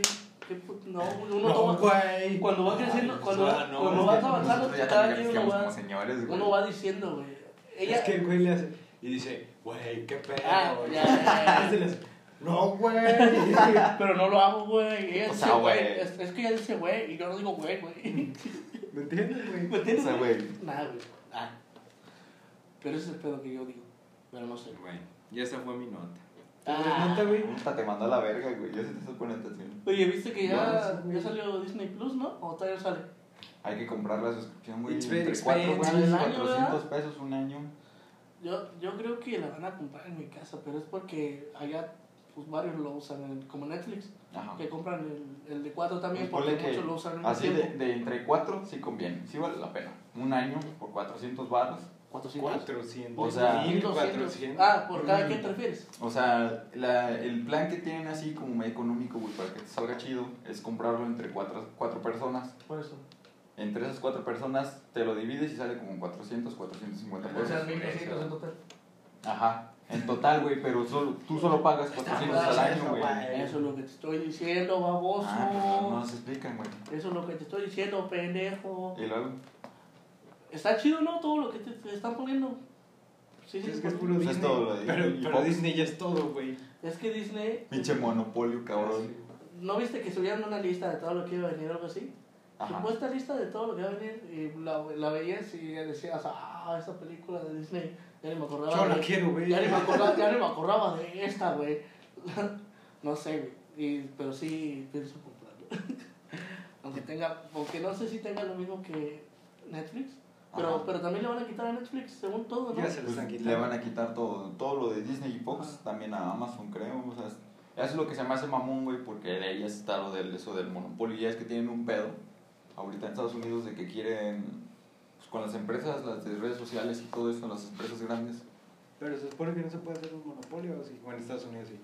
no, güey, uno No, toma- güey. cuando va creciendo, Ay, cuando, ah, no, cuando vas avanzando, cada quien uno va, señores, uno va diciendo, güey. Ella, Es que el güey le hace. Y dice, güey, qué pedo. Ah, ya, ya, ya. No, güey. Pero no lo hago, güey. Ella O dice, sea, güey. güey. Es, es que ella dice, güey, y yo no digo, güey, güey. ¿Me entiendes, güey? ¿Me entiendes? O sea, güey. Nada, güey. Ah. Pero ese es el pedo que yo digo. Pero no sé. Güey, y esa fue mi nota. Ah. ¿Nota, güey? Puta, te mandó a la verga, güey. Yo sí te estoy poniendo atención. Oye, ¿viste que ya, No, sí, ya salió Disney Plus, no? ¿O todavía no sale? Hay que comprar la suscripción, güey. Entre 4 expensive. güey, Al año, 400 pesos un año. Yo, yo creo que la van a comprar en mi casa, pero es porque allá pues varios lo usan, en- como Netflix, Ajá. que compran el, el de 4 también, Pues porque muchos lo usan en Así de, de entre 4 sí conviene. Sí vale la pena. Un año por 400 baros. 400. 400. O sea, 1200. Ah, ¿por cada Mm. qué te refieres? O sea, la, el plan que tienen así como medio económico, güey, para que te salga chido, es comprarlo entre 4 cuatro personas. Por eso. Entre esas 4 personas te lo divides y sale como 400, 450 O sea, pesos. 1200 en total. Ajá. En total, güey, pero solo, tú solo pagas 400 al año, güey. Eso es lo que te estoy diciendo, baboso. Ah, pero no se explican, güey. Eso es lo que te estoy diciendo, pendejo. Y luego, Está chido, ¿no? Todo lo que te, te están poniendo. Sí, sí, Es que es puro Pues es Disney. todo lo de pero Disney pero. Disney ya es todo, güey. Es que Disney. pinche monopolio, cabrón. ¿No viste que subieron una lista de todo lo que iba a venir o algo así? Ajá. Supuesta lista de todo lo que iba a venir. Y la, la veías y decías, ah, esa película de Disney. Ya ni me acordaba. Yo la de- quiero, güey. Ya ni me acordaba, ya ni me acordaba de esta, güey. no sé, güey. Y- Pero sí pienso comprarlo. aunque tenga, aunque no sé si tenga lo mismo que Netflix. Pero, Ajá. pero también le van a quitar a Netflix, según todo, ¿no? Ya se lo Pues están le van a quitar todo, todo lo de Disney y Fox, también a Amazon, creo. O sea, es- eso es lo que se me hace mamón, güey, porque de ahí está lo del, eso del monopolio. Ya es que tienen un pedo ahorita en Estados Unidos de que quieren, con las empresas, las de redes sociales y todo eso, las empresas grandes. Pero se supone que no se puede hacer un monopolio, ¿o sí? Bueno, en Estados Unidos sí.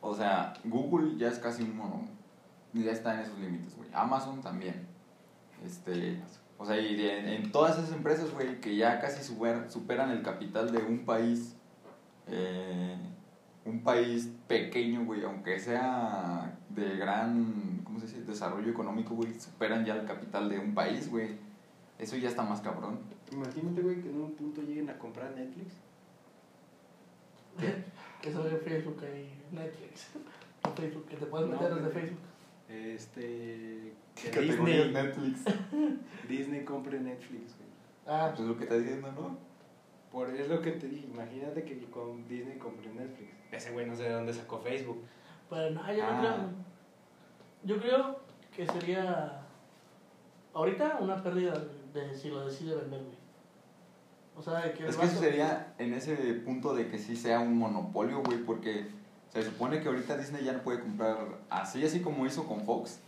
O sea, Google ya es casi un mono, ya está en esos límites, güey. Amazon también. Este, o sea, y de- en, todas esas empresas, güey, que ya casi super- superan el capital de un país, eh, un país pequeño, güey, aunque sea de gran, ¿cómo se dice?, desarrollo económico, güey, superan ya el capital de un país, güey. Eso ya está más cabrón. Imagínate, güey, que en un punto lleguen a comprar Netflix. Eso de Facebook y Netflix. O Facebook, que te puedes No, meter desde güey. Facebook. Este. Que Categoría Disney, Netflix. Disney compre Netflix, güey. Ah, Pues es lo que está diciendo, ¿no? Por, es lo que te dije, imagínate que con Disney compre Netflix. Ese güey no sé de dónde sacó Facebook. pero no, yo no Ah. creo. Yo creo que sería ahorita una pérdida de si lo decide vender, güey. O sea, de que Es que eso sería en ese punto de que sí sea un monopolio, güey, porque se supone que ahorita Disney ya no puede comprar, así así como hizo con Fox,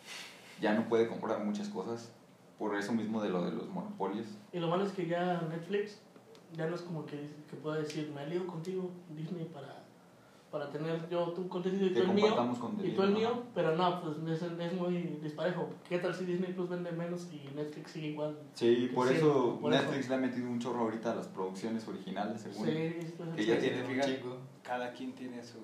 ya no puede comprar muchas cosas por eso mismo de lo de los monopolios. Y lo malo es que ya Netflix ya no es como que, que pueda decir, me alío contigo, Disney, para, para tener yo tu contenido y tú el mío. Y tú el ajá. mío, pero no, pues es, es muy disparejo. ¿Qué tal si Disney Plus vende menos y Netflix sigue igual? Sí, por Sí, eso por Netflix le ha metido un chorro ahorita a las producciones originales, según. Sí, pues, Que ya sí. fíjate. chico. Cada quien tiene su.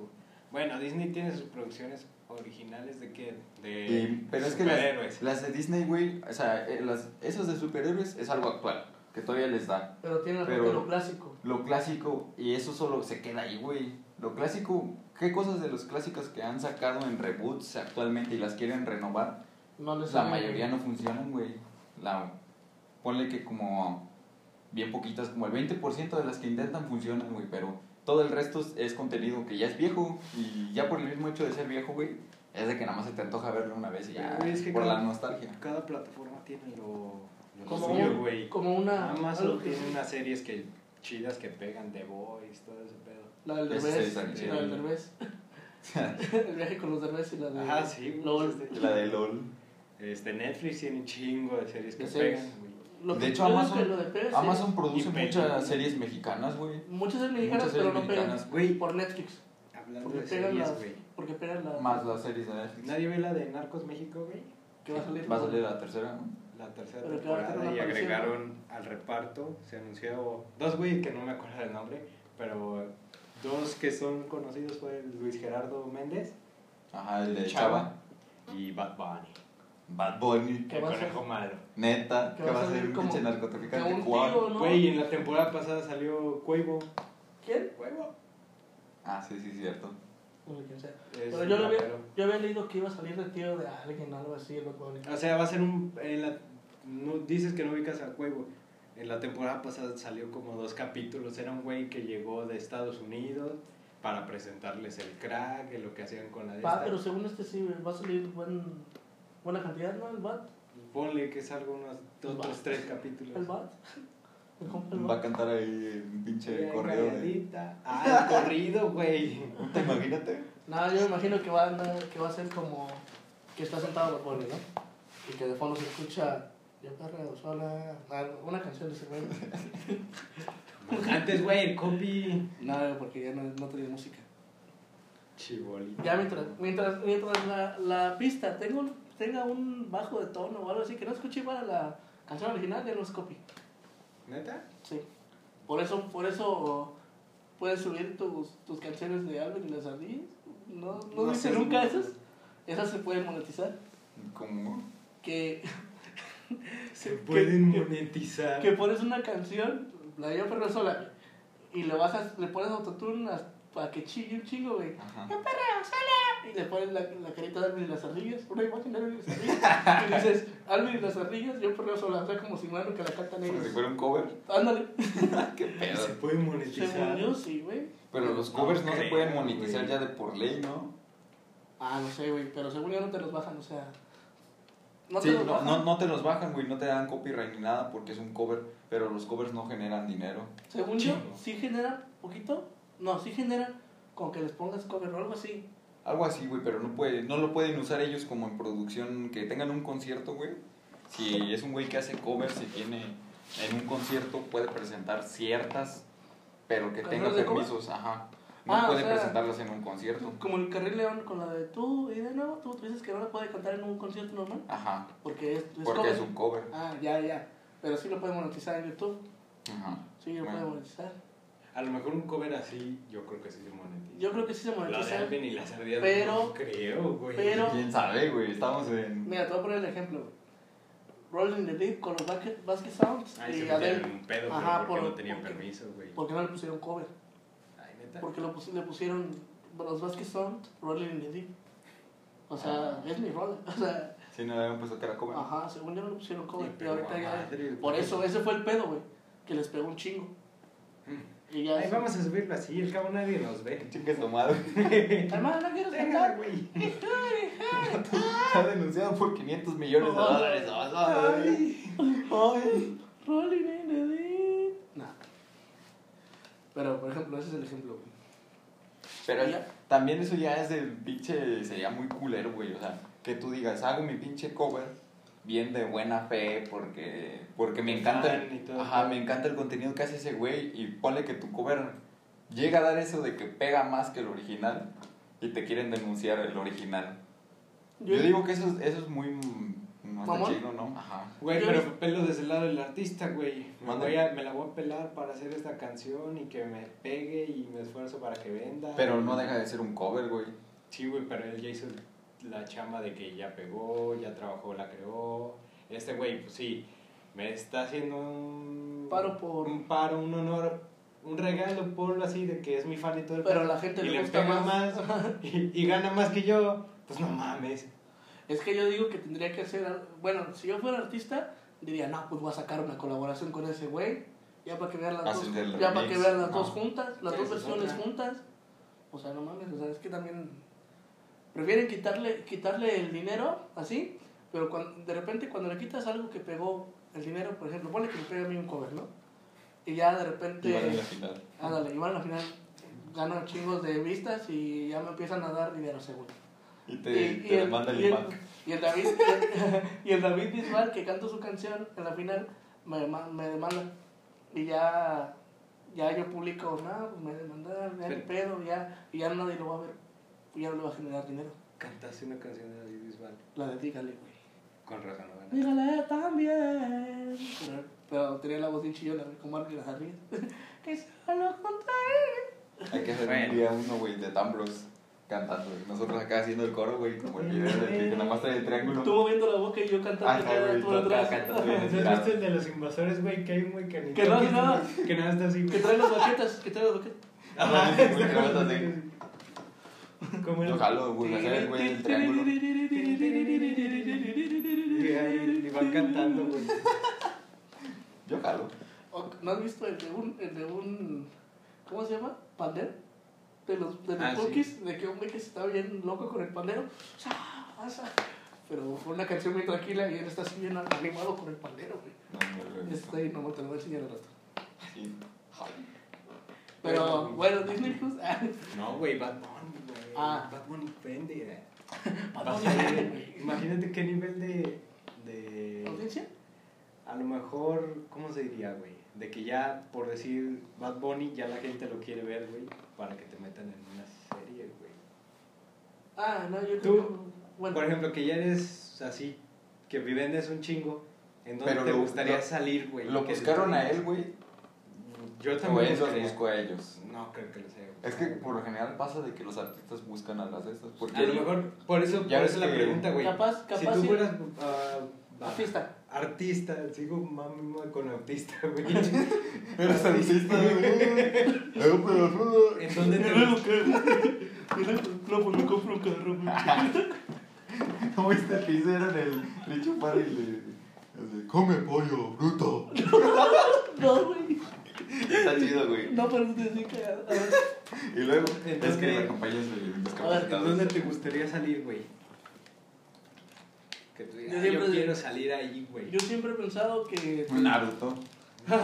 Bueno, Disney tiene sus producciones originales de qué? De Y- pero es que superhéroes. las, las de Disney, güey, o sea, eh, las, esas de superhéroes es algo actual, que todavía les da. Pero tiene Pero- lo clásico. Lo clásico, y eso solo se queda ahí, güey. Lo clásico, ¿qué cosas de los clásicos que han sacado en reboots actualmente y las quieren renovar? No les La mayoría no funcionan, güey. La, ponle que como bien poquitas, como el 20% de las que intentan funcionan, güey, pero todo el resto es, contenido que ya es viejo y ya por el mismo hecho de ser viejo, güey, es de que nada más se te antoja verlo una vez y ya, Güey, es que por cada- la nostalgia. Cada plataforma tiene lo, lo Como, suyo, un- güey. como una. Amazon algo que- tiene unas series que chidas que pegan The Voice, todo ese pedo. La del Derbez. La del Derbez. El viaje con los Derbez y la de. Ajá, sí. LOL. La de LOL. este, Netflix tiene un chingo de series que pegan, güey. De hecho, Amazon-. Amazon produce muchas series mexicanas, güey. Muchas series mexicanas, Muchas pero no pegan. mexicanas. Güey, Por Netflix. hablando Porque de pegan series, las. güey. Porque pegan las. Más las series de Netflix. Nadie ve la de Narcos México, güey. Que va a salir. Va a salir la tercera, ¿no? La tercera Pero temporada y agregaron al reparto, se anunció dos güey que no me acuerdo del nombre, pero dos que son conocidos fue Luis Gerardo Méndez Ajá, el de Chava. Chava. y Bad Bunny, Bad Bunny. Que el a conejo malo. Neta, Que va a ser salir un pinche narcotraficante tío, ¿no? Güey, en la temporada pasada salió Cuevo. ¿Quién? Cuevo. Ah, sí, sí, cierto. No sé quién sea. Es Pero yo, lo había, yo había leído que iba a salir de tío de alguien, algo así, el Bad Bunny. O sea, va a ser un. En la, no, dices que no ubicas a Cuevo. En la temporada pasada salió como dos capítulos. Era un güey que llegó de Estados Unidos para presentarles el crack, lo que hacían con la de Va, esta. pero según este sí, va a salir buen, buena cantidad, ¿no? El Bad. Ponle que salga unos otros Va. tres capítulos. El el Va a cantar ahí un pinche corrido de... Ah, el corrido, güey. ¿Te imagínate? Nada, yo me imagino que va, a andar- que va a ser como que está sentado Bunny, ¿no? Y que de fondo se escucha Yo perreo sola. Ah, Una canción de ese güey. Antes, güey, el copy. No, porque ya no, no tenía música. Chibolito. Ya mientras, mientras, mientras la, la pista tenga un, tenga un bajo de tono o algo así, que no escuche igual a la canción original, ya no es copy. ¿Neta? Sí. Por eso, por eso puedes subir tus, tus canciones de Alvin y las ardillas. No, no, No dice nunca esas. Esas se pueden monetizar. ¿Cómo? Que, Se Que- pueden que- monetizar. que pones una canción, la de yo perreo sola, y le bajas, le pones autotune para que chille un chingo, güey. Yo perreo sola. Y le pones la, la carita de Alvin y las ardillas, una imagen de Alvin y las ardillas. y dices, Alvin y las ardillas, yo perreo sola. O sea, como si mano que la cantan Como si ellos. fuera un cover. Ándale. Qué pedo. Se puede monetizar. Según yo, sí, güey. Pero los No covers no, se creo, pueden monetizar güey. ya de por ley, ¿no? Ah, no sé, güey, pero según yo no te los bajan, o sea. No sí, te los no, bajan. no, no te los bajan, güey, no te dan copyright ni nada porque es un cover, pero los covers no generan dinero. Según yo, sí generan poquito. No, sí generan con que les pongas cover o algo así. Algo así, güey, pero no, puede, no lo pueden usar ellos como en producción, que tengan un concierto, güey. Si es un güey que hace covers y tiene en un concierto, puede presentar ciertas, pero que tenga permisos, ajá. No Ah, o puede sea, presentarlas en un concierto. Como el Carril León con la de tú y de nuevo, tú, tú dices que no la puede cantar en un concierto normal. Ajá, Porque es, es porque cover. es un cover. Ah, ya, ya. Pero sí lo puede monetizar en YouTube. Ajá. Sí, lo Bueno. puede monetizar. A lo mejor un cover así, yo creo que sí se monetiza. Yo creo que sí se La de monetiza. Y las ardillas pero- no creo, güey. pero- ¿Quién sabe, güey? Estamos en... Mira, te voy a poner el ejemplo. Rolling the Deep con los Basket, basket Sounds Ay, se y metieron en Adele. un pedo, Ajá, Ajá, porque por- no tenían porque- permiso, güey. ¿Por qué no le pusieron cover? Porque lo pus- le pusieron los Basket Sounds, Rolling in the Deep. O sea, es mi rola. O sea, Sí, no le habían puesto que era cover. ajá, según yo no le pusieron cover. Sí, pero ahorita ya. Por eso, ese fue el pedo, güey. Que les pegó un chingo. Y ya. Ay, es- vamos a subirlo así, al cabo nadie nos ve. Chingue madre. Hermano, no Déjala, cantar. güey. Está denunciado por 500 millones de dólares. Ay. Ay. Rolling in the Deep. Pero, por ejemplo, ese es el ejemplo, güey. Pero Ya. también eso ya es del pinche, sería muy culero, güey. O sea, que tú digas, hago mi pinche cover bien de buena fe porque, porque me encanta, el, ajá, me encanta el contenido que hace ese güey y ponle que tu cover llega a dar eso de que pega más que el original y te quieren denunciar el original. Yo, digo que eso, es- eso es muy, ¿Mamón? chido, ¿no? Ajá. Güey, pero he- pelo desde el lado del artista, güey. Me, voy a- me la voy a pelar para hacer esta canción y que me pegue y me esfuerzo para que venda. Pero no deja de ser un cover, güey. Sí, güey, pero él ya hizo la chamba de que ya pegó, ya trabajó, la creó. Este güey, pues sí, me está haciendo un... Paro por- Un paro, un honor, un regalo, por así, de que es mi fan y todo el Pero la gente y le gusta pega más. más y, y gana más que yo. Pues no mames. Es que yo digo que tendría que ser. Bueno, si yo fuera artista, diría, no, pues voy a sacar una colaboración con ese güey. Ya para que vean las Haces dos. el Ya para que vean las ¿no? dos juntas, las Sí, dos versiones otra. juntas. O sea, no mames, o sea, es que también. Prefieren quitarle, quitarle el dinero así, pero cuando, de repente cuando le quitas algo que pegó el dinero, por ejemplo, ponle que me pegue a mí un cover, ¿no? Y ya de repente. Y van en la final. Ándale, igual al final gano chingos de vistas y ya me empiezan a dar dinero seguro. Y te, Y- te y demanda el y IMAC. Y el David, y el, y David Bisbal, que cantó su canción en la final, me, me demanda. Y ya, ya yo publico, no, pues me demandaron, ya el pedo, ya, y ya nadie lo va a ver, ya no le va a generar dinero. Cantaste una canción de David Bisbal. La de dígale, güey. Con razón, no gana. Dígale también. Pero, pero tenía la voz bien chillona, como Mark las Arrias. que solo él. Hay que hacer Bueno. un día uno, güey, de Tambros cantando, güey. Nosotros acá haciendo el coro, güey, como el video de que nada más trae el triángulo. Tú moviendo la boca y yo cantando. Ajá, güey, tú atrás. ¿Has visto el de los invasores, güey? Que hay un güey que Que no hace nada. Que nada está así. Que trae las baquetas, que trae las baquetas. Ajá, así. Como el... Yo jalo, güey, hacer el güey del triángulo. Y van cantando, güey. Yo jalo. ¿No has visto el de un, el de un ¿cómo se llama? ¿Pandero? De los, de los Ah, sí. Pokis, de que güey que está bien loco con el pandero. Pero fue una canción muy tranquila y él está así bien animado con el pandero, güey. No. Está ahí, no te lo voy a enseñar al rato. Sí. Pero bueno, Disney Plus. No, güey, Bad Bunny, güey. Ah. Bad Bunny eh. Bad Bunny. Imagínate qué nivel de... de... ¿Audiencia? A lo mejor, ¿cómo se diría, güey? De que ya, por decir Bad Bunny, ya la gente lo quiere ver, güey, para que te metan en una serie, güey. Ah, no, yo Tú, Bueno, Por ejemplo, que ya eres así, que vendes un chingo, ¿en dónde Pero te lo- gustaría lo- salir, güey? Lo buscaron a él, güey. Yo O también él los buscaría. buscó a ellos. No creo que lo sea. güey. Es que por lo general pasa de que los artistas buscan a las de estas. Porque A lo mejor, por eso, Ya por eso la que- pregunta, güey. capaz, capaz. si tú fueras ah, Artista. Artista, sigo mami con autista, güey. Eres artista, güey. ¿En dónde te luego, no, pues me compro un carro, güey. ¿Cómo piso era en el le chupar y le. así, Come pollo, bruto. No, güey. Está chido, güey. No, pero te estoy cagado. Y luego, Entonces- es que me acompañas de A ver, ¿en discapacitados. dónde te gustaría salir, güey? Que tú digas, Yo "Ah, yo, siempre- quiero salir ahí, güey. Yo siempre he pensado que Naruto.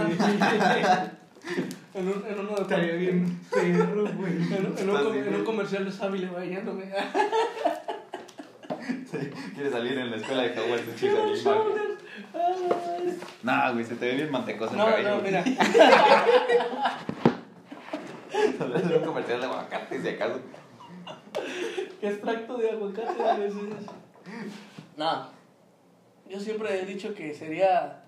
en, un, en uno de Estaría bien perro, güey. En, un- en un, en un comercial de Sábile bañándome. Sí, quiere salir en la escuela de Hogwarts de chico Quiero de shoulders. Ay. Nah, güey, se te ve bien mantecoso el No, cabello. no, güey. mira. Deberías hacer un comercial de aguacate, si acaso. ¿Qué extracto de aguacate a No. Yo siempre he dicho que sería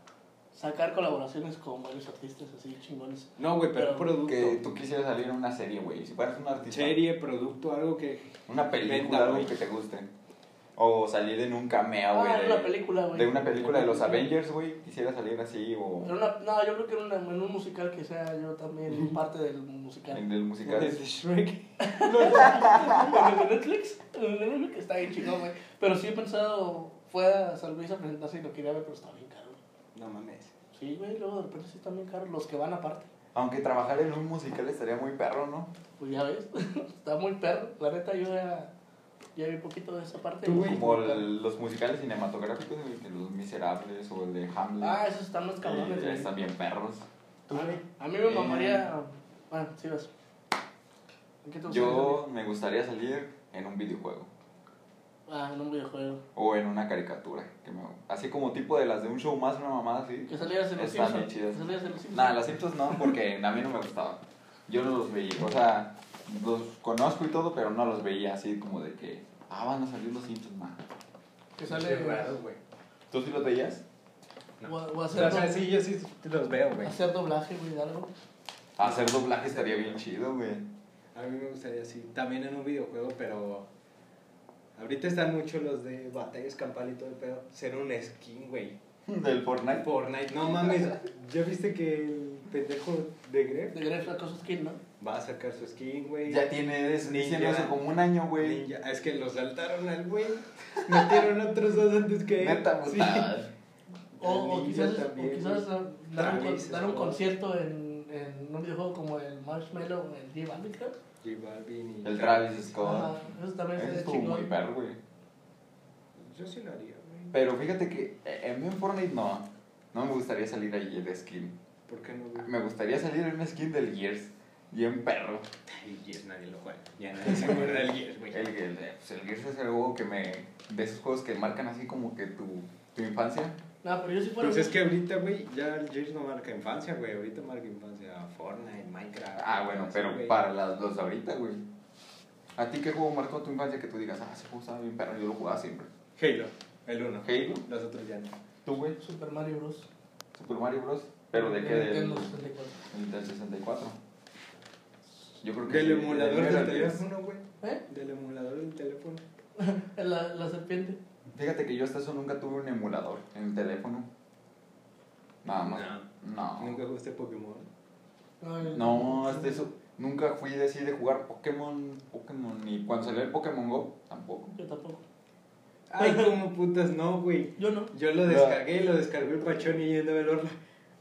sacar colaboraciones con varios artistas así chingones. No, güey, pero producto. Que tú quisieras salir en una serie, güey. Si fueras un artista. Serie, producto, algo que. Una película, algo que te guste. O salir en un cameo, güey. Ah, de, en una película, güey. de una película de los Avengers, güey. Quisiera salir así o En una- no, yo creo que en, una- en un musical que sea yo también parte del musical. en el musical. Desde Shrek. En el de Netflix, en el de Netflix está bien chingón, güey. Pero sí he pensado, fue a San Luis a presentarse y lo quería ver, pero está bien caro. No mames. Sí, güey, luego de repente sí están bien caros los que van aparte. Aunque trabajar en un musical estaría muy perro, ¿no? Pues ya ves, está muy perro. La neta, yo ya, ya vi un poquito de esa parte. Tú, güey. Como el- los musicales cinematográficos, güey, que Los Miserables o el de Hamlet. Ah, esos están más cabrones, Eh, güey. están bien perros. A mí, a mí me mamaría. Bueno, sí, vas. ¿En qué te gustaría Yo me gustaría salir en un videojuego? Ah, en un videojuego. o en una caricatura. Que me, así como tipo de las de un show más, una mamada así. Que salieras en los Están Simpsons. bien chidas. Que salieras en los Simpsons. Nada, los Simpsons no, porque a mí no me gustaba. Yo no los veía, o sea, los conozco y todo, pero no los veía así como de que, ah, van a salir los Simpsons, man. Que sale. Qué raro, güey. ¿Tú sí los veías? O, o O hacer, sea, do- sí, yo sí los veo, güey. hacer doblaje, güey, de algo. Hacer doblaje estaría bien chido, güey. A mí me gustaría así. También en un videojuego, pero. Ahorita están mucho los de batallas campal y todo el pedo. Ser un skin, güey. Del Fortnite. Fortnite, no mames. ¿Ya viste que el pendejo de Gref De Gref la cosa skin, ¿no? Va a sacar su skin, güey? Ya tiene eso, eso como un año, güey. Es que lo saltaron al güey. Metieron otros dos antes que él. Neta, Sí. puta. O, o quizás, o también, quizás güey. dar, un, dar un concierto en, en un videojuego como el Marshmallow, el J Balvin, creo. J Balvin y. El Travis Scott. Eso también sería estuvo muy chingón. perro, güey. Yo sí lo haría, güey. Pero fíjate que eh, mí en Fortnite no. No me gustaría salir ahí de skin. ¿Por qué no, güey? Me gustaría salir en una skin del Gears. Bien perro. El Gears nadie lo juega. Ya nadie se acuerda del Gears, güey. El, el, pues el Gears es el juego que me. De esos juegos que marcan así como que tu, tu infancia. No, pero yo si fuera. Pues es que ahorita, güey, ya el Gears no marca infancia, güey. Ahorita marca infancia Fortnite, Minecraft. Ah, bueno, así, pero para las, los de ahorita, güey. ¿A ti qué juego marcó tu infancia que tú digas, ah, ese juego estaba bien perro, yo lo jugaba siempre? Halo, el 1. Halo, Los otros ya no. tú, güey, Super Mario Bros. Super Mario Bros. ¿Pero de qué? Del, Nintendo 64. el del 64. Yo creo que Del emulador del teléfono, güey. ¿Eh? Del emulador del teléfono. La, la serpiente. Fíjate que yo hasta eso nunca tuve un emulador en el teléfono. Nada más. No. Nunca jugaste Pokémon. No, No, hasta eso. Nunca fui de así de jugar Pokémon, Pokémon, ni cuando salió el Pokémon Go, tampoco. Yo tampoco. Ay, como putas, no, güey. Yo no. Yo lo No. descargué, lo descargó el Pachón y yendo a verlo.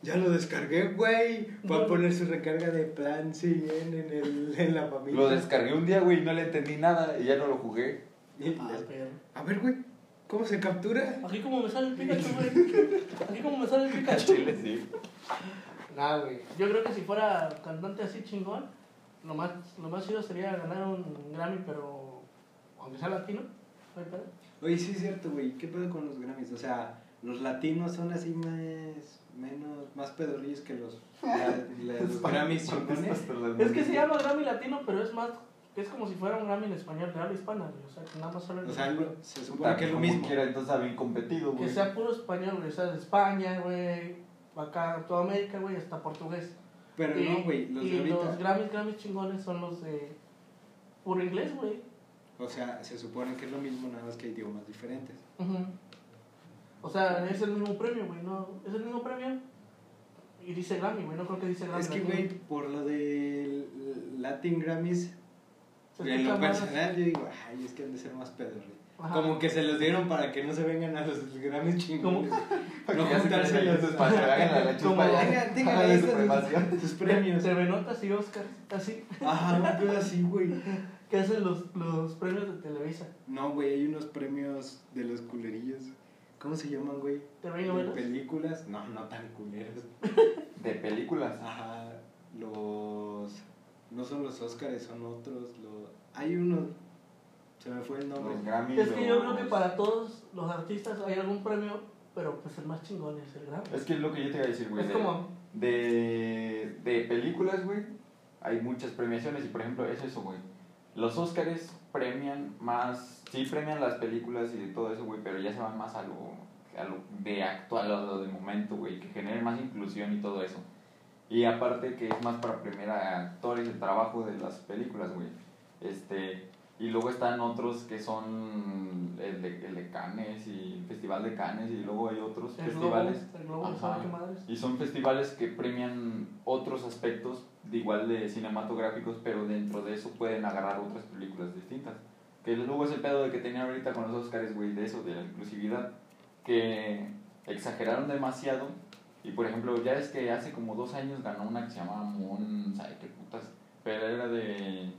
Ya lo descargué, güey. Para No. poner su recarga de plan 100 en, el, en la familia. Lo descargué un día, güey, y no le entendí nada y ya no lo jugué. Ah, perro. A ver, güey, ¿cómo se captura? Aquí como me sale el Pikachu, güey. Aquí como me sale el Pikachu. Chile, sí. Nah, güey. Yo creo que si fuera cantante así chingón, lo más, lo más chido sería ganar un Grammy, pero aunque sea latino, no hay pedo. Oye, sí es cierto, güey. ¿Qué pedo con los Grammys? O sea, los latinos son así más, menos, más pedorrillos que los, la- la- los Grammys chingones. Es que se llama Grammy latino, pero es más, es como si fuera un Grammy en español, de habla hispana, güey. O sea, que nada más solo O sea, algo- se supone que es lo mismo. quiera, entonces está bien competido, Que sea puro español, güey. O sea, de España, güey. Acá, toda América, güey, hasta portugués. Pero y, no, güey, los y de ahorita. los Grammys, Grammys chingones son los de puro inglés, güey. O sea, se supone que es lo mismo, nada más que hay idiomas diferentes. Ujú. O sea, es el mismo premio, güey, ¿no? Es el mismo premio. Y dice Grammy, güey, no creo que dice Grammy. Es que, güey, por lo de Latin Grammys, en lo más- personal yo digo, ay, es que han de ser más pedorrillos. Ajá. Como que se los dieron para que no se vengan a los Grammys chingones. Para No que ya se juntarse creen los- para que hagan la Como- chuspa ya. Tengan, Hagan la sus, premios. TV Notas y Oscars, así. Ajá, un pedo así, güey. Que hacen los, los premios de Televisa. No, güey, hay unos premios de los culerillos. ¿Cómo se llaman, güey? De películas. No, no tan culeros. De películas. Ajá, los... No son los Óscares, son otros. Los... Hay uno... Se me fue el nombre. Los Grammys. Es que yo creo que para todos los artistas hay algún premio, pero pues el más chingón es el Grammy. Es que es lo que yo te iba a decir, güey. Es de- como, de, de películas, güey, hay muchas premiaciones y por ejemplo es eso, güey. Los Óscares premian más, sí premian las películas y de todo eso, güey, pero ya se van más a lo, a lo de actual, a lo de momento, güey, que genere más inclusión y todo eso. Y aparte que es más para premiar a actores el trabajo de las películas, güey. Este, y luego están otros que son el de, el de Cannes y el Festival de Cannes y luego hay otros el Globo, festivales. el Globo, Ajá. ¿sabe qué madres? Y son festivales que premian otros aspectos, de igual de cinematográficos, pero dentro de eso pueden agarrar otras películas distintas. Que luego es el pedo de que tenían ahorita con los Oscars, güey, de eso, de la inclusividad, que exageraron demasiado. Y por ejemplo, ya es que hace como dos años ganó una que se llamaba Moon, ¿sabe qué putas? Pero era de,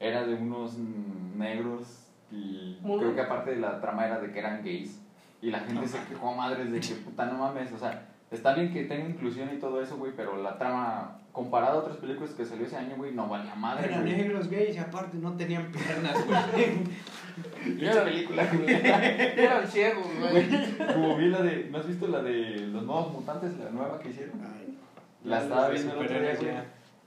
era de unos negros y Moon. creo que aparte de la trama era de que eran gays. Y la gente se quejó a madres de que puta no mames, o sea, está bien que tenga inclusión y todo eso, güey, pero la trama, comparada a otras películas que salió ese año, güey, no valía madre, Eran güey. negros gays y aparte no tenían piernas, güey. Esa película, güey. Eran ciegos, güey. Como vi la de, ¿no has visto la de los nuevos mutantes, la nueva que hicieron? La estaba viendo el otro día, güey.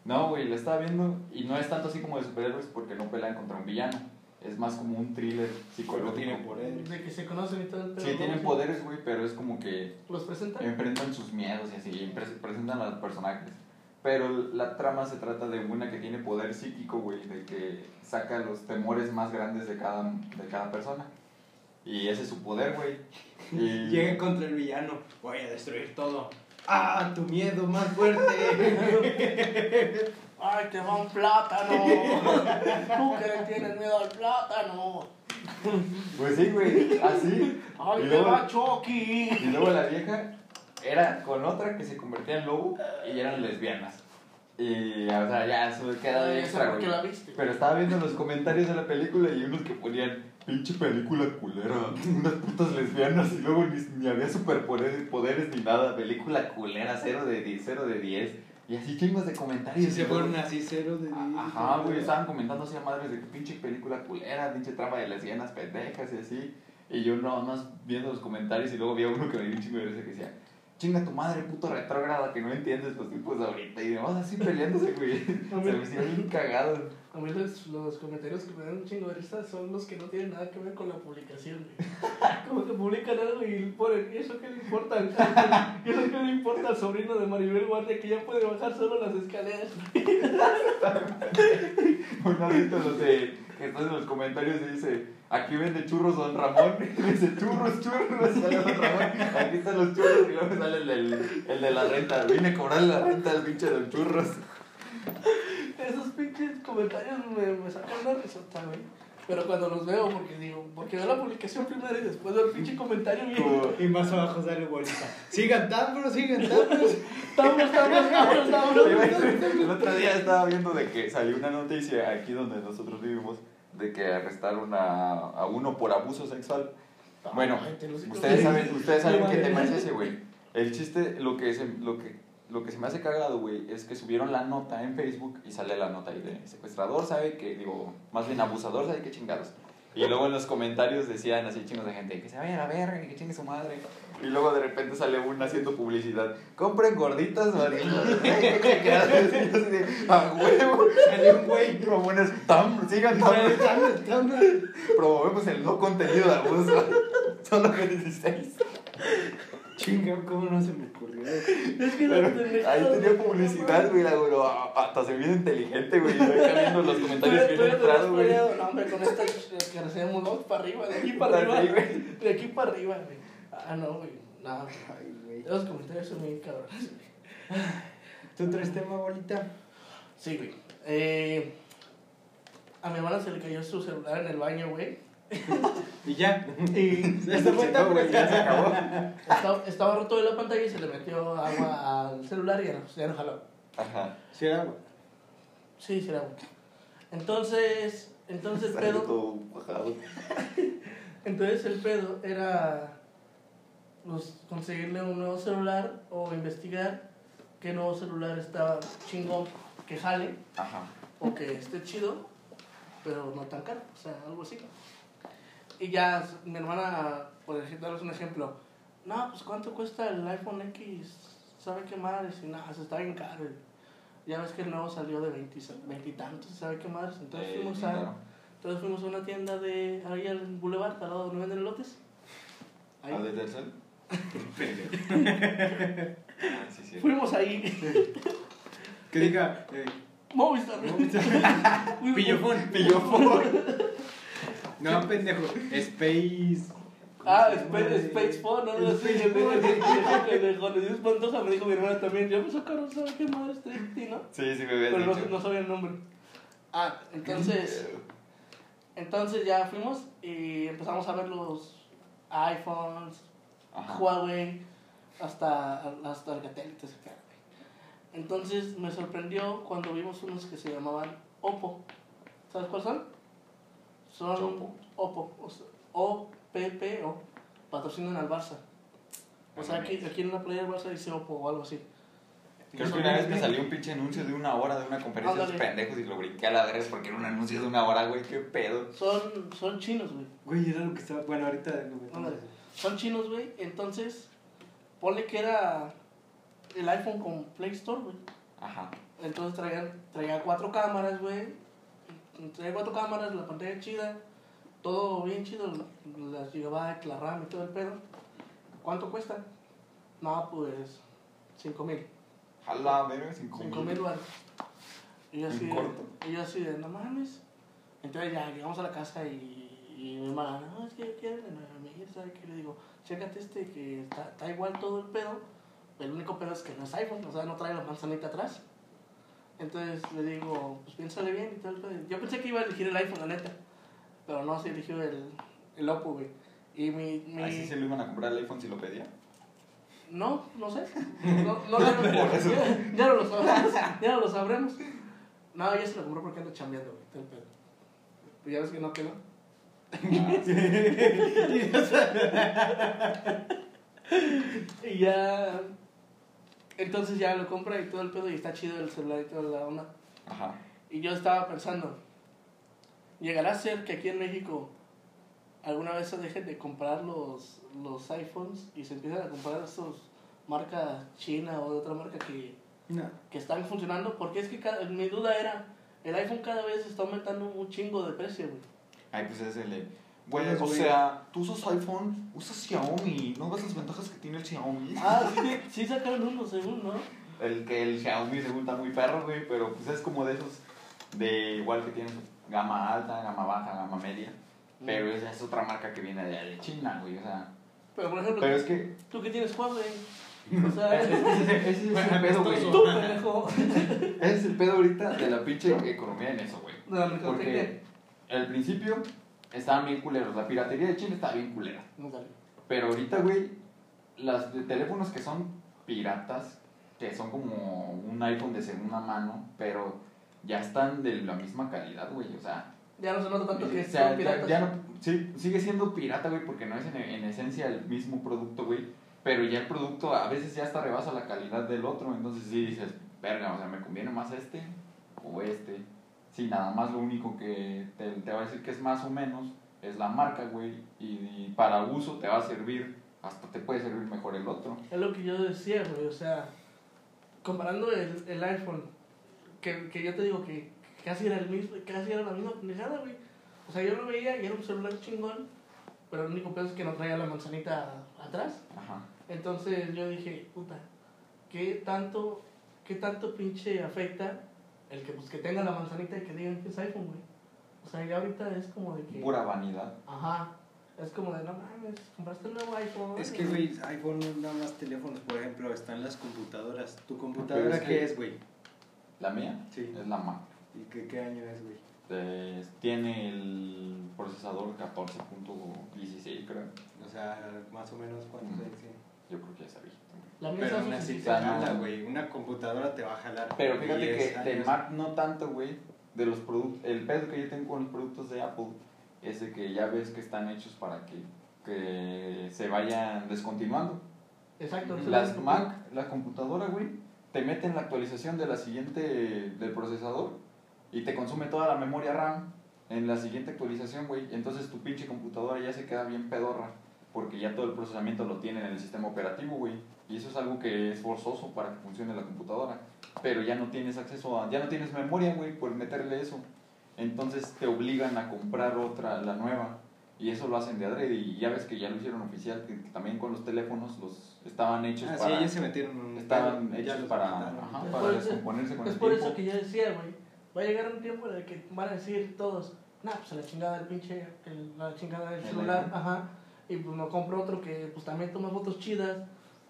No, güey, la estaba viendo y no es tanto así como de superhéroes porque no pelean contra un villano. Es más como un thriller psicológico. tiene poderes. De que se conocen y todo el. Sí, ¿no? tienen poderes, güey, pero es como que ¿Los presentan? enfrentan sus miedos y así, y pre- presentan a los personajes. Pero la trama se trata de una que tiene poder psíquico, güey, de que saca los temores más grandes de cada, de cada persona. Y ese es su poder, güey. Y Llega contra el villano, voy a destruir todo. ¡Ah, tu miedo más fuerte! ¡Ay, te va un plátano! ¿Tú que le tienes miedo al plátano? Pues sí, güey, así. ¡Ay, Y te luego- va Chucky! Y luego la vieja era con otra que se convertía en lobo y eran lesbianas. Y, o sea, ya eso queda de Esa extra, güey. la viste. Pero estaba viendo los comentarios de la película y unos que ponían, pinche película culera, unas putas lesbianas y luego ni, ni había superpoderes poderes ni nada, película culera, 0 de 10, 0 de 10. Y así chingos de comentarios. Si se fueron así cero de diez. Ajá, güey, estaban comentando así a madres de que pinche película culera, pinche trama de lesbianas pendejas y así. Y yo nada más viendo los comentarios y luego vi a uno que me dio un chingo de risa que decía, chinga tu madre, puto retrógrada, que no entiendes los tipos de ahorita. Y demás así peleándose, güey. Se me hicieron bien cagados. A mí los, los comentarios que me dan un chingo de risa son los que no tienen nada que ver con la publicación, güey. Como que publican algo y ponen, ¿y eso qué le importa? al- ¿Y eso qué le importa al sobrino de Maribel Guardia que ya puede bajar solo las escaleras? Ha visto los de, que están en los comentarios y dice, aquí vende churros Don Ramón. Y dice, churros, churros. Sale Don Ramón, aquí están los churros. Y luego sale el, del- el de la renta. Vine a cobrarle la renta al pinche Don Churros. Esos pinches comentarios me, me sacan una risota, güey. Pero cuando los veo, porque digo, porque veo la publicación primero y después veo el pinche comentario y más abajo sale bolita. Sigan Tambros, sigan Tambros. Estamos, estamos, estamos, estamos. El otro día estaba viendo de que salió una noticia aquí donde nosotros vivimos de que arrestaron a, a uno por abuso sexual. Bueno, lo digo. ustedes saben, ustedes saben qué tema es ese, güey. El chiste, lo que, se, lo, que, lo que se me hace cagado, güey, es que subieron la nota en Facebook y sale la nota ahí de secuestrador, sabe que, digo, más bien abusador, sabe qué chingados. Y luego en los comentarios decían así chingos de gente que se vaya a verga, que chingue su madre. Y luego de repente sale una haciendo publicidad. Compren gorditas ¡A huevo! Salió un güey. Promones, tam, sigan Tambros. Promovemos el no contenido de abuso. Solo que 16. Chinga, ¿cómo no se me ocurrió? Es que Pero pendejadas, ahí tenía publicidad, güey, la güey, hasta se viene inteligente, güey. Yo acá viendo los comentarios que te entrado, güey. No, hombre, con esta que hacemos vamos para arriba, de aquí para arriba. De aquí para arriba, güey. Ah, no, güey. No, Ay, güey. los comentarios son muy cabrones. güey. ¿Tú traes tema, bolita? Sí, güey. Eh, a mi hermana se le cayó su celular en el baño, güey. Y ya. Y Ya se fue No, güey, ya se acabó. estaba, estaba roto de la pantalla y se le metió agua al celular y ya no, ya no jaló. Ajá. Sí, era agua. Sí, sí, era agua. Entonces, entonces el pedo, entonces el pedo era pues, conseguirle un nuevo celular o investigar qué nuevo celular está chingón, que jale Ajá. o que esté chido, pero no tan caro, o sea, algo así. Y ya mi hermana, por ejemplo, darles un ejemplo, no, pues cuánto cuesta el iPhone X, ¿sabe qué madres? Y nada, se está bien caro. Ya ves que el nuevo salió de veintitantos, ¿sabe qué madres? Entonces, Eh, fuimos a, entonces fuimos a una tienda de ahí al Boulevard, al lado donde venden elotes. Ahí. Ah, sí, sí. Fuimos ahí. Que diga, eh, Movistar. pillofón. Pillofón. No, pendejo. Space. Ah, ¿cómo se Space? Space Phone, no, no Space Phone. Luis Pantoja me dijo mi hermana también, yo me sacaron, ¿sabes qué madre está en ¿no? Sí, sí, me habías Pero no, no sabía el nombre. Ah, entonces, entonces ya fuimos y empezamos a ver los iPhones, Ajá. Huawei, hasta targetelitas acá, güey. Entonces me sorprendió cuando vimos unos que se llamaban Oppo. ¿Sabes cuáles son? Son Chopo. Oppo, o sea, O-P-P-O, patrocinan al Barça. O sea, aquí, aquí en la playa del Barça dice Oppo o algo así. Creo que una vez me salió un pinche anuncio de una hora de una conferencia de esos Ándale. pendejos y lo brinqué a la verga porque era un anuncio de una hora, güey. ¿Qué pedo? Son, son chinos, güey. Güey, era lo que estaba. Bueno, ahorita lo metemos. Son chinos, güey. Entonces, ponle que era el iPhone con Play Store, güey. Ajá. Entonces traía, traía cuatro cámaras, güey. Traía cuatro cámaras, la pantalla chida. todo bien chido, las gigabytes, la RAM y todo el pedo. ¿Cuánto cuesta? No, pues 5 mil. Jala, verga, 5 5 mil baros. Y yo así, de, y yo así de, no mames. Entonces ya llegamos a la casa y, y mi hermana, no, es que yo quiero el 9000, ¿sabes qué? Le digo, chécate este que está, está igual todo el pedo. El único pedo es que no es iPhone, o sea, no trae la manzanita atrás. Entonces le digo, pues piénsale bien y tal. Yo pensé que iba a elegir el iPhone, la neta. Pero no, se eligió el, el Oppo, güey. Y mi... mi... Así se lo iban a comprar el iPhone si lo pedía. No, no sé. No, no, ya, no, ya, ya no lo sabremos. Ya no lo sabremos. No, ya se lo compró porque anda chambeando, güey. todo el pedo. Pues ya ves que no quedó. Y ya. Entonces ya lo compra y todo el pedo y está chido el celular y toda la onda. Ajá. Y yo estaba pensando, ¿llegará a ser que aquí en México alguna vez se dejen de comprar los, los iPhones y se empiezan a comprar estos marca china o de otra marca que, No. que están funcionando? Porque es que cada- mi duda era, el iPhone cada vez está aumentando un chingo de precio, güey. Ay, pues es el de. Güey, Pues, o güey. sea, tú usas iPhone, usas Xiaomi, no ves las ventajas que tiene el Xiaomi. Ah, sí, sí sacaron uno, según, ¿no? El que el Xiaomi según está muy perro, güey, pero pues es como de esos, de igual que tienen gama alta, gama baja, gama media, pero esa es otra marca que viene de, de China, güey, o sea, Pero por ejemplo, pero es que tú que tienes Huawei, o sea, ese, ese- ese es el pedo, güey, tú, pendejo, ese es el pedo ahorita de la pinche economía en eso, güey, de la mercadotecnia. Al principio estaban bien culeros, la piratería de China estaba bien culera, pero ahorita, güey, las de teléfonos que son piratas, que son como un iPhone de segunda mano, pero ya están de la misma calidad, güey, o sea, Ya no se nota tanto que o sea, son piratas. ya, ya no, sí, sigue siendo pirata, güey, porque no es en, en esencia el mismo producto, güey, pero ya el producto a veces ya hasta rebasa la calidad del otro, entonces sí dices, verga, o sea, me conviene más este o este. Sí, nada más lo único que te, te va a decir que es más o menos es la marca, güey, y, y para uso te va a servir, hasta te puede servir mejor el otro. Es lo que yo decía, güey, o sea, comparando el, el iPhone, que, que yo te digo que casi era el mismo, casi era la misma pendejada, güey. O sea, yo lo veía y era un celular chingón, pero el único pedo es que no traía la manzanita atrás. Ajá. Entonces yo dije, puta, ¿qué tanto, qué tanto pinche afecta el que, pues, que tenga la manzanita y que digan que es iPhone, güey? O sea, ya ahorita es como de que... Pura vanidad. Ajá. Es como de, no mames, compraste el nuevo iPhone. Es que, güey, iPhone no nada más teléfonos, por ejemplo, están las computadoras. ¿Tu computadora es qué que- es, güey? La mía Sí. es la Mac. ¿Y qué, qué año es, güey? Eh, tiene el procesador 14.16, creo. O sea, más o menos cuántos años tiene. Yo creo que ya sabía. La mía Pero es aún así te A sea, no- jala, güey. Una computadora te va a jalar. Pero fíjate 10 que de años. Mac no tanto, güey. De los productos, el pedo que yo tengo con los productos de Apple es de que ya ves que están hechos para que, que se vayan descontinuando. Exacto. Las Mac, la computadora, güey, te meten la actualización de la siguiente del procesador y te consume toda la memoria RAM en la siguiente actualización, güey. Entonces tu pinche computadora ya se queda bien pedorra porque ya todo el procesamiento lo tiene en el sistema operativo, güey. Y eso es algo que es forzoso para que funcione la computadora. Pero ya no tienes acceso a, ya no tienes memoria, güey, por meterle eso. Entonces te obligan a comprar otra, la nueva. Y eso lo hacen de adrede. Y ya ves que ya lo hicieron oficial, que, que también con los teléfonos los estaban hechos Ah, sí, para ellos se metieron estaban ya hechos para, ajá, para eso- descomponerse con Es el por tiempo. eso que yo decía, güey, va a llegar un tiempo en el que van a decir todos, nah, pues a la chingada del pinche, el- la chingada del El celular, iPhone. ajá, y pues me compro otro que pues también toma fotos chidas,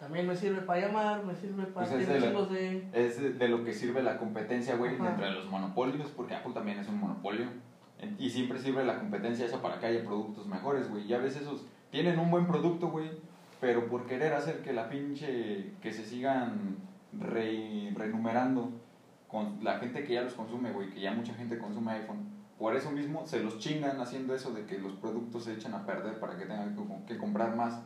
también me sirve para llamar, me sirve para Pues tener de chingos de... Es de- de lo que sirve la competencia, güey, Ajá. entre los monopolios, porque Apple también es un monopolio. Y siempre sirve la competencia esa para que haya productos mejores, güey. Ya ves esos, tienen un buen producto, güey, pero por querer hacer que la pinche, que se sigan re- renumerando con la gente que ya los consume, güey, que ya mucha gente consume iPhone. Por eso mismo se los chingan haciendo eso de que los productos se echan a perder para que tengan que comprar más.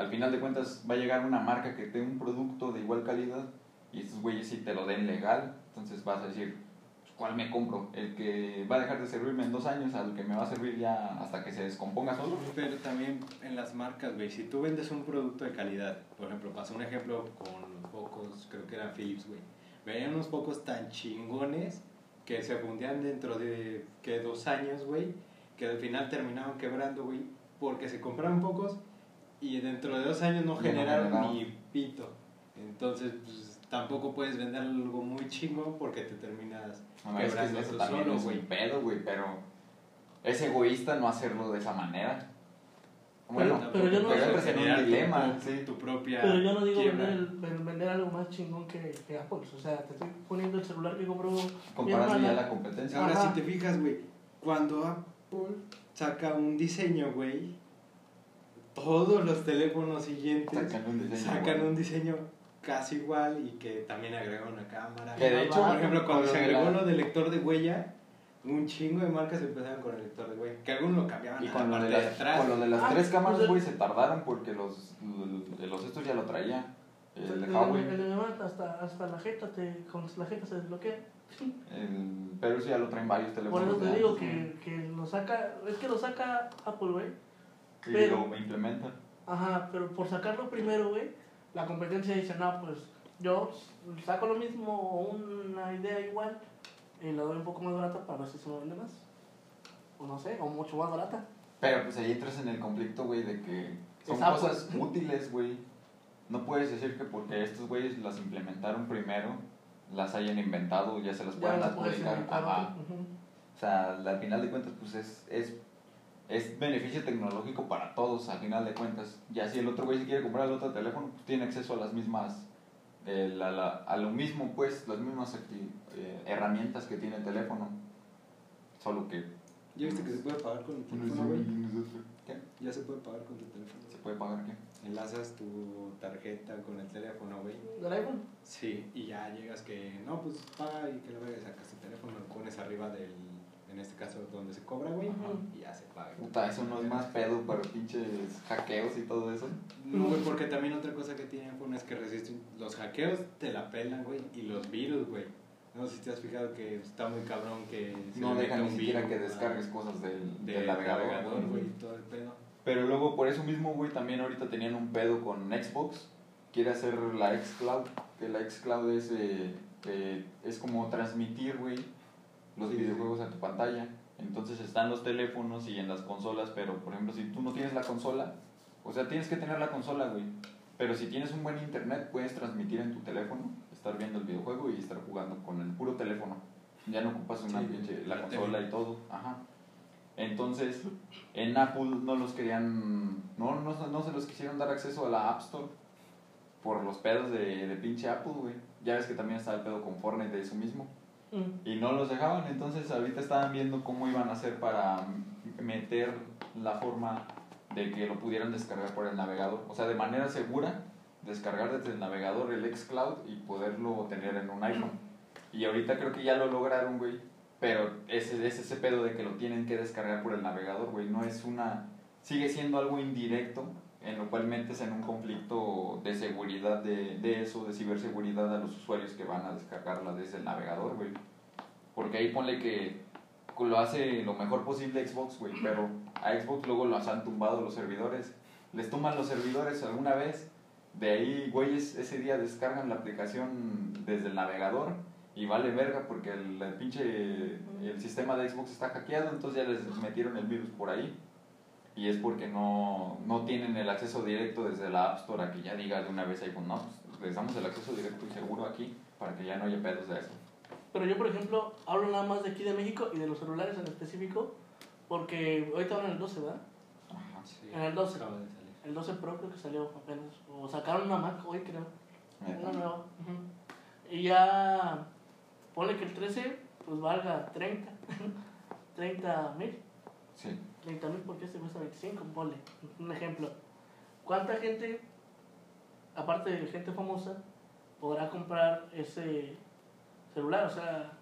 Al final de cuentas va a llegar una marca que tenga un producto de igual calidad y estos güeyes sí te lo den legal, entonces vas a decir, pues, ¿cuál me compro? ¿El que va a dejar de servirme en dos años al que me va a servir ya hasta que se descomponga solo? Pero también en las marcas, güey, si tú vendes un producto de calidad, por ejemplo, pasó un ejemplo con focos, creo que eran Philips, güey. Venían unos focos tan chingones que se fundían dentro de que dos años, güey, que al final terminaron quebrando, güey, porque se compraron pocos y dentro de dos años no no generaron generaron. ni pito. Entonces, pues, tampoco puedes vender algo muy chingo porque te terminas No, es que eso tú también solo, es güey. pedo, güey, pero es egoísta no hacerlo de esa manera. Bueno, pero yo no pero generar un dilema, pro- sí. tu propia Pero yo no digo vender, el- vender algo más chingón que, que Apple. O sea, te estoy poniendo el celular que compró. Comparando ya la competencia. Ahora, Ajá. si te fijas, güey, cuando Apple saca un diseño, güey, todos los teléfonos siguientes Sacan un diseño. sacan güey. un diseño casi igual y que también agrega una cámara. Que de hecho, por ejemplo, cuando se agregó la- lo del lector de huella, un chingo de marcas empezaron con el lector de huella. Que algunos lo cambiaban Y con lo, de las, atrás. con lo de las Ah, tres cámaras, pues, güey, se tardaron porque los, los, los estos ya lo traían. El de El, Huawei. el hermana hasta, hasta la jeta, te, con la jeta se desbloquea. El- pero eso ya lo traen varios Por teléfonos. eso de te digo que lo saca. Es que lo saca Apple, güey. Y pero- lo implementan. Ajá, pero por sacarlo primero, güey, la competencia dice, no, pues yo saco lo mismo o una idea igual y la doy un poco más barata para ver si se me vende más. O no sé, o mucho más barata. Pero pues ahí entras en el conflicto, güey, de que son cosas útiles, güey. No puedes decir que porque estos güeyes las implementaron primero, las hayan inventado, ya se las Ya puedan no se puede adjudicar. Ajá. O sea, al final de cuentas, pues es, es, es beneficio tecnológico para todos, al final de cuentas. Ya si el otro güey se quiere comprar el otro teléfono, pues tiene acceso a las mismas, eh, la- la- a lo mismo, pues, las mismas acti- eh, herramientas que tiene el teléfono. Solo que... ¿Ya viste que se puede pagar con el teléfono, güey? ¿Qué? Ya se puede pagar con tu teléfono. ¿Se puede pagar qué? Enlazas tu tarjeta con el teléfono, güey. ¿Del iPhone? Sí, y ya llegas que, no, pues paga y que le vayas, sacas tu teléfono, lo pones arriba del, en este caso, donde se cobra, güey, y ya se paga. Puta, eso no es más pedo para pinches hackeos y todo eso. No, güey, porque también otra cosa que tiene iPhone es que resisten los hackeos, te la pelan, güey, y los virus, güey. No sé si te has fijado que está muy cabrón que se No le dejan ni un siquiera virus que a- descargues cosas del, del del navegador. navegador, güey, todo el pedo. Pero luego por eso mismo, güey, también ahorita tenían un pedo con Xbox. Quiere hacer la xCloud, que la xCloud es, eh, eh, es como transmitir, güey, los videojuegos a tu pantalla. Entonces están los teléfonos y en las consolas, pero por ejemplo, si tú no tienes la consola, o sea, tienes que tener la consola, güey. Pero si tienes un buen internet, puedes transmitir en tu teléfono, estar viendo el videojuego y estar jugando con el puro teléfono. Ya no ocupas una Sí, pinche, la la consola TV. y todo. Ajá. Entonces, en Apple no los querían, no, no, no se los quisieron dar acceso a la App Store por los pedos de, de pinche Apple, güey. Ya ves que también está el pedo con Fortnite de eso mismo. Mm. Y no los dejaban, entonces ahorita estaban viendo cómo iban a hacer para meter la forma de que lo pudieran descargar por el navegador. O sea, de manera segura, descargar desde el navegador el xCloud y poderlo tener en un iPhone. Y ahorita creo que ya lo lograron, güey. Pero ese es ese pedo de que lo tienen que descargar por el navegador, güey. No es una... Sigue siendo algo indirecto, en lo cual metes en un conflicto de seguridad de, de eso, de ciberseguridad a los usuarios que van a descargarla desde el navegador, güey. Porque ahí ponle que lo hace lo mejor posible Xbox, güey. Pero a Xbox luego los han tumbado los servidores. Les tumban los servidores alguna vez. De ahí, güeyes, ese día descargan la aplicación desde el navegador y vale verga porque el, el pinche el sistema de Xbox está hackeado, entonces ya les metieron el virus por ahí. Y es porque no, no tienen el acceso directo desde la App Store a que ya diga de una vez iPhone, no, pues les damos el acceso directo y seguro aquí para que ya no haya pedos de eso. Pero yo, por ejemplo, hablo nada más de aquí de México y de los celulares en específico, porque ahorita van en el 12, ¿verdad? Ajá. Sí, En el 12. acaba de salir. El 12 Pro creo que salió apenas. O sacaron una Mac hoy, creo. Una nueva. ujú. Y ya, ponle que el 13, pues valga 30. 30 mil. Sí. 30 mil porque este cuesta 25, ponle. Un ejemplo. ¿Cuánta gente, aparte de gente famosa, podrá comprar ese celular? O sea,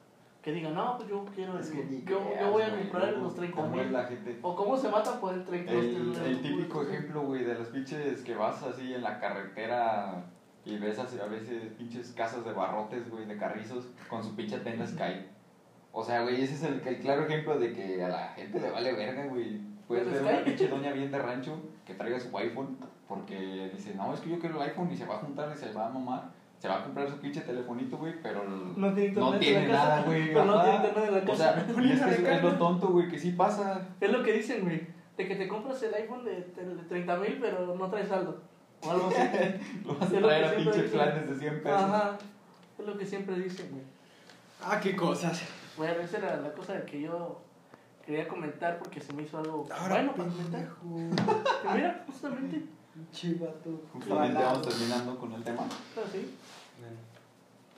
que diga, no, pues yo quiero. Es que yo, creas, yo voy a comprar los 30 cómo es mil. la gente. O cómo se matan por el 30 los El, celulares el típico públicos. ejemplo, güey, de los pinches que vas así en la carretera y ves así, a veces pinches casas de barrotes, güey, de carrizos, con su pinche tenda Sky. O sea, güey, ese es el, el claro ejemplo de que a la gente le vale verga, güey. Puedes ¿El ver una pinche doña bien de rancho que traiga su iPhone porque dice, no, es que yo quiero el iPhone y se va a juntar y se va a mamar. se va a comprar su pinche telefonito, güey, pero No tiene en la nada, güey. pero no tiene internet en la O casa. sea, y es, que es, es lo tonto, güey, que sí pasa. Es lo que dicen, güey. De que te compras el iPhone de, de 30 mil, pero no traes saldo. O algo así. Lo vas a traer a pinche planes de 100 pesos. Ajá. Es lo que siempre dicen, güey. Ah, qué cosas. Bueno, esa era la cosa que yo quería comentar porque se me hizo algo Ahora, bueno para comentar. mira, justamente. Chivato. Justamente vamos terminando con el tema. Pero sí.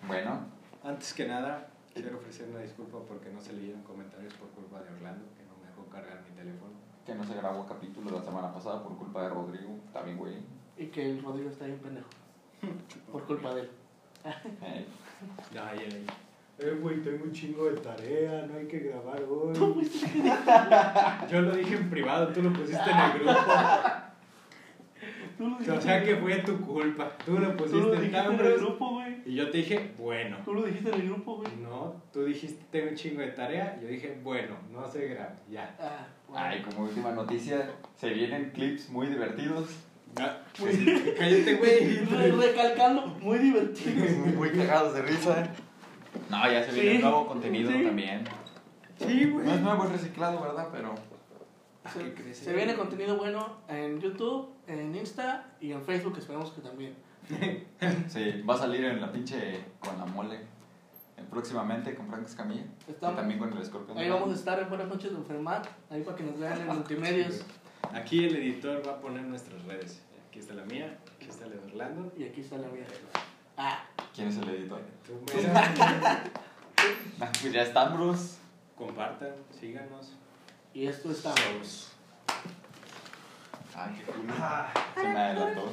Bueno, Antes que nada, quiero ofrecer una disculpa porque no se leyeron comentarios por culpa de Orlando, que no me dejó cargar mi teléfono. que no se grabó capítulo la semana pasada por culpa de Rodrigo. Bien, güey. Y que el Rodrigo está bien pendejo. Por culpa de él. Ay, ay. Eh, güey, tengo un chingo de tarea, no hay que grabar hoy. Yo lo dije en privado, tú lo pusiste en el grupo. Tú lo O sea que fue tu culpa. Tú lo tú lo pusiste en dijiste en el grupo, güey. y yo te dije, bueno. Tú lo dijiste en el grupo, güey. No, tú dijiste, tengo un chingo de tarea. y Yo dije, bueno, no se graba, ya. Ah, bueno. Ay, como última noticia, se vienen clips muy divertidos. Ya, pues, cállate, güey. Re- Recalcando, muy divertido. muy cagados de risa. No, ya se viene Sí, nuevo contenido sí. también. Sí, güey. No es nuevo, es reciclado, ¿verdad? Pero Se, se viene contenido bueno en YouTube, en Insta y en Facebook, esperamos que también. sí, va a salir en la pinche con la mole. eh, Próximamente con Frank Escamilla. Estamos- Y también con el escorpión. Ahí vamos a estar en Buenas noches de Enfermar, ahí para que nos vean en multimedios. Aquí el editor va a poner nuestras redes. Aquí está la mía, aquí está la de Orlando. Y aquí está la mía. Ah, ¿Quién es el editor? Tú, Ah, Pues ya están, bros. compartan, síganos. y esto está. Ay, qué culo. Se me adelantó.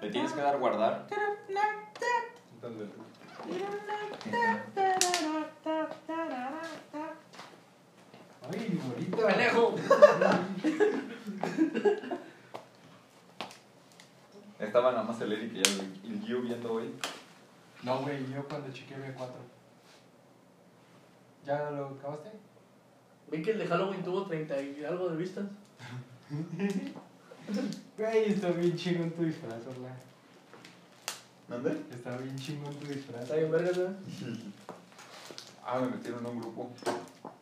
Le tienes que dar guardar. Entonces, Ay, bonito. ¡Pendejo! Estaba nada más el Eric y el, el Gio viendo hoy. No, güey, yo cuando chequeé B4. ¿Ya lo acabaste? Vi que el de Halloween tuvo 30 y algo de vistas. Güey, está bien chingón tu disfraz, Orlando. ¿Dónde? Está bien chingón tu disfraz. Está bien, verga, ¿verdad? Ah, me metieron en un grupo.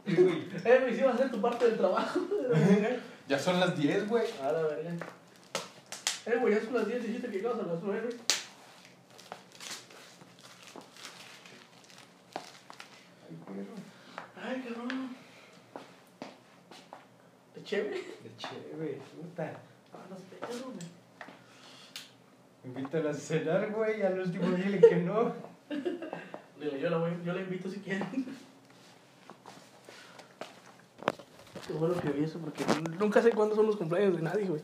Güey. Eh, güey, sí va a ser tu parte del trabajo. Ya son las 10, güey. A la verga. Eh, güey, ya son las 10, dijiste que ibas a las 9. Ay, perro. Ay, cabrón. ¿De chévere? De chévere, puta. Ah, los perros, güey. Invítala a cenar, güey. Al último dile que no. Dile, yo la, voy, yo la invito si quieren. Qué bueno que vi eso porque nunca sé cuándo son los cumpleaños de nadie, güey.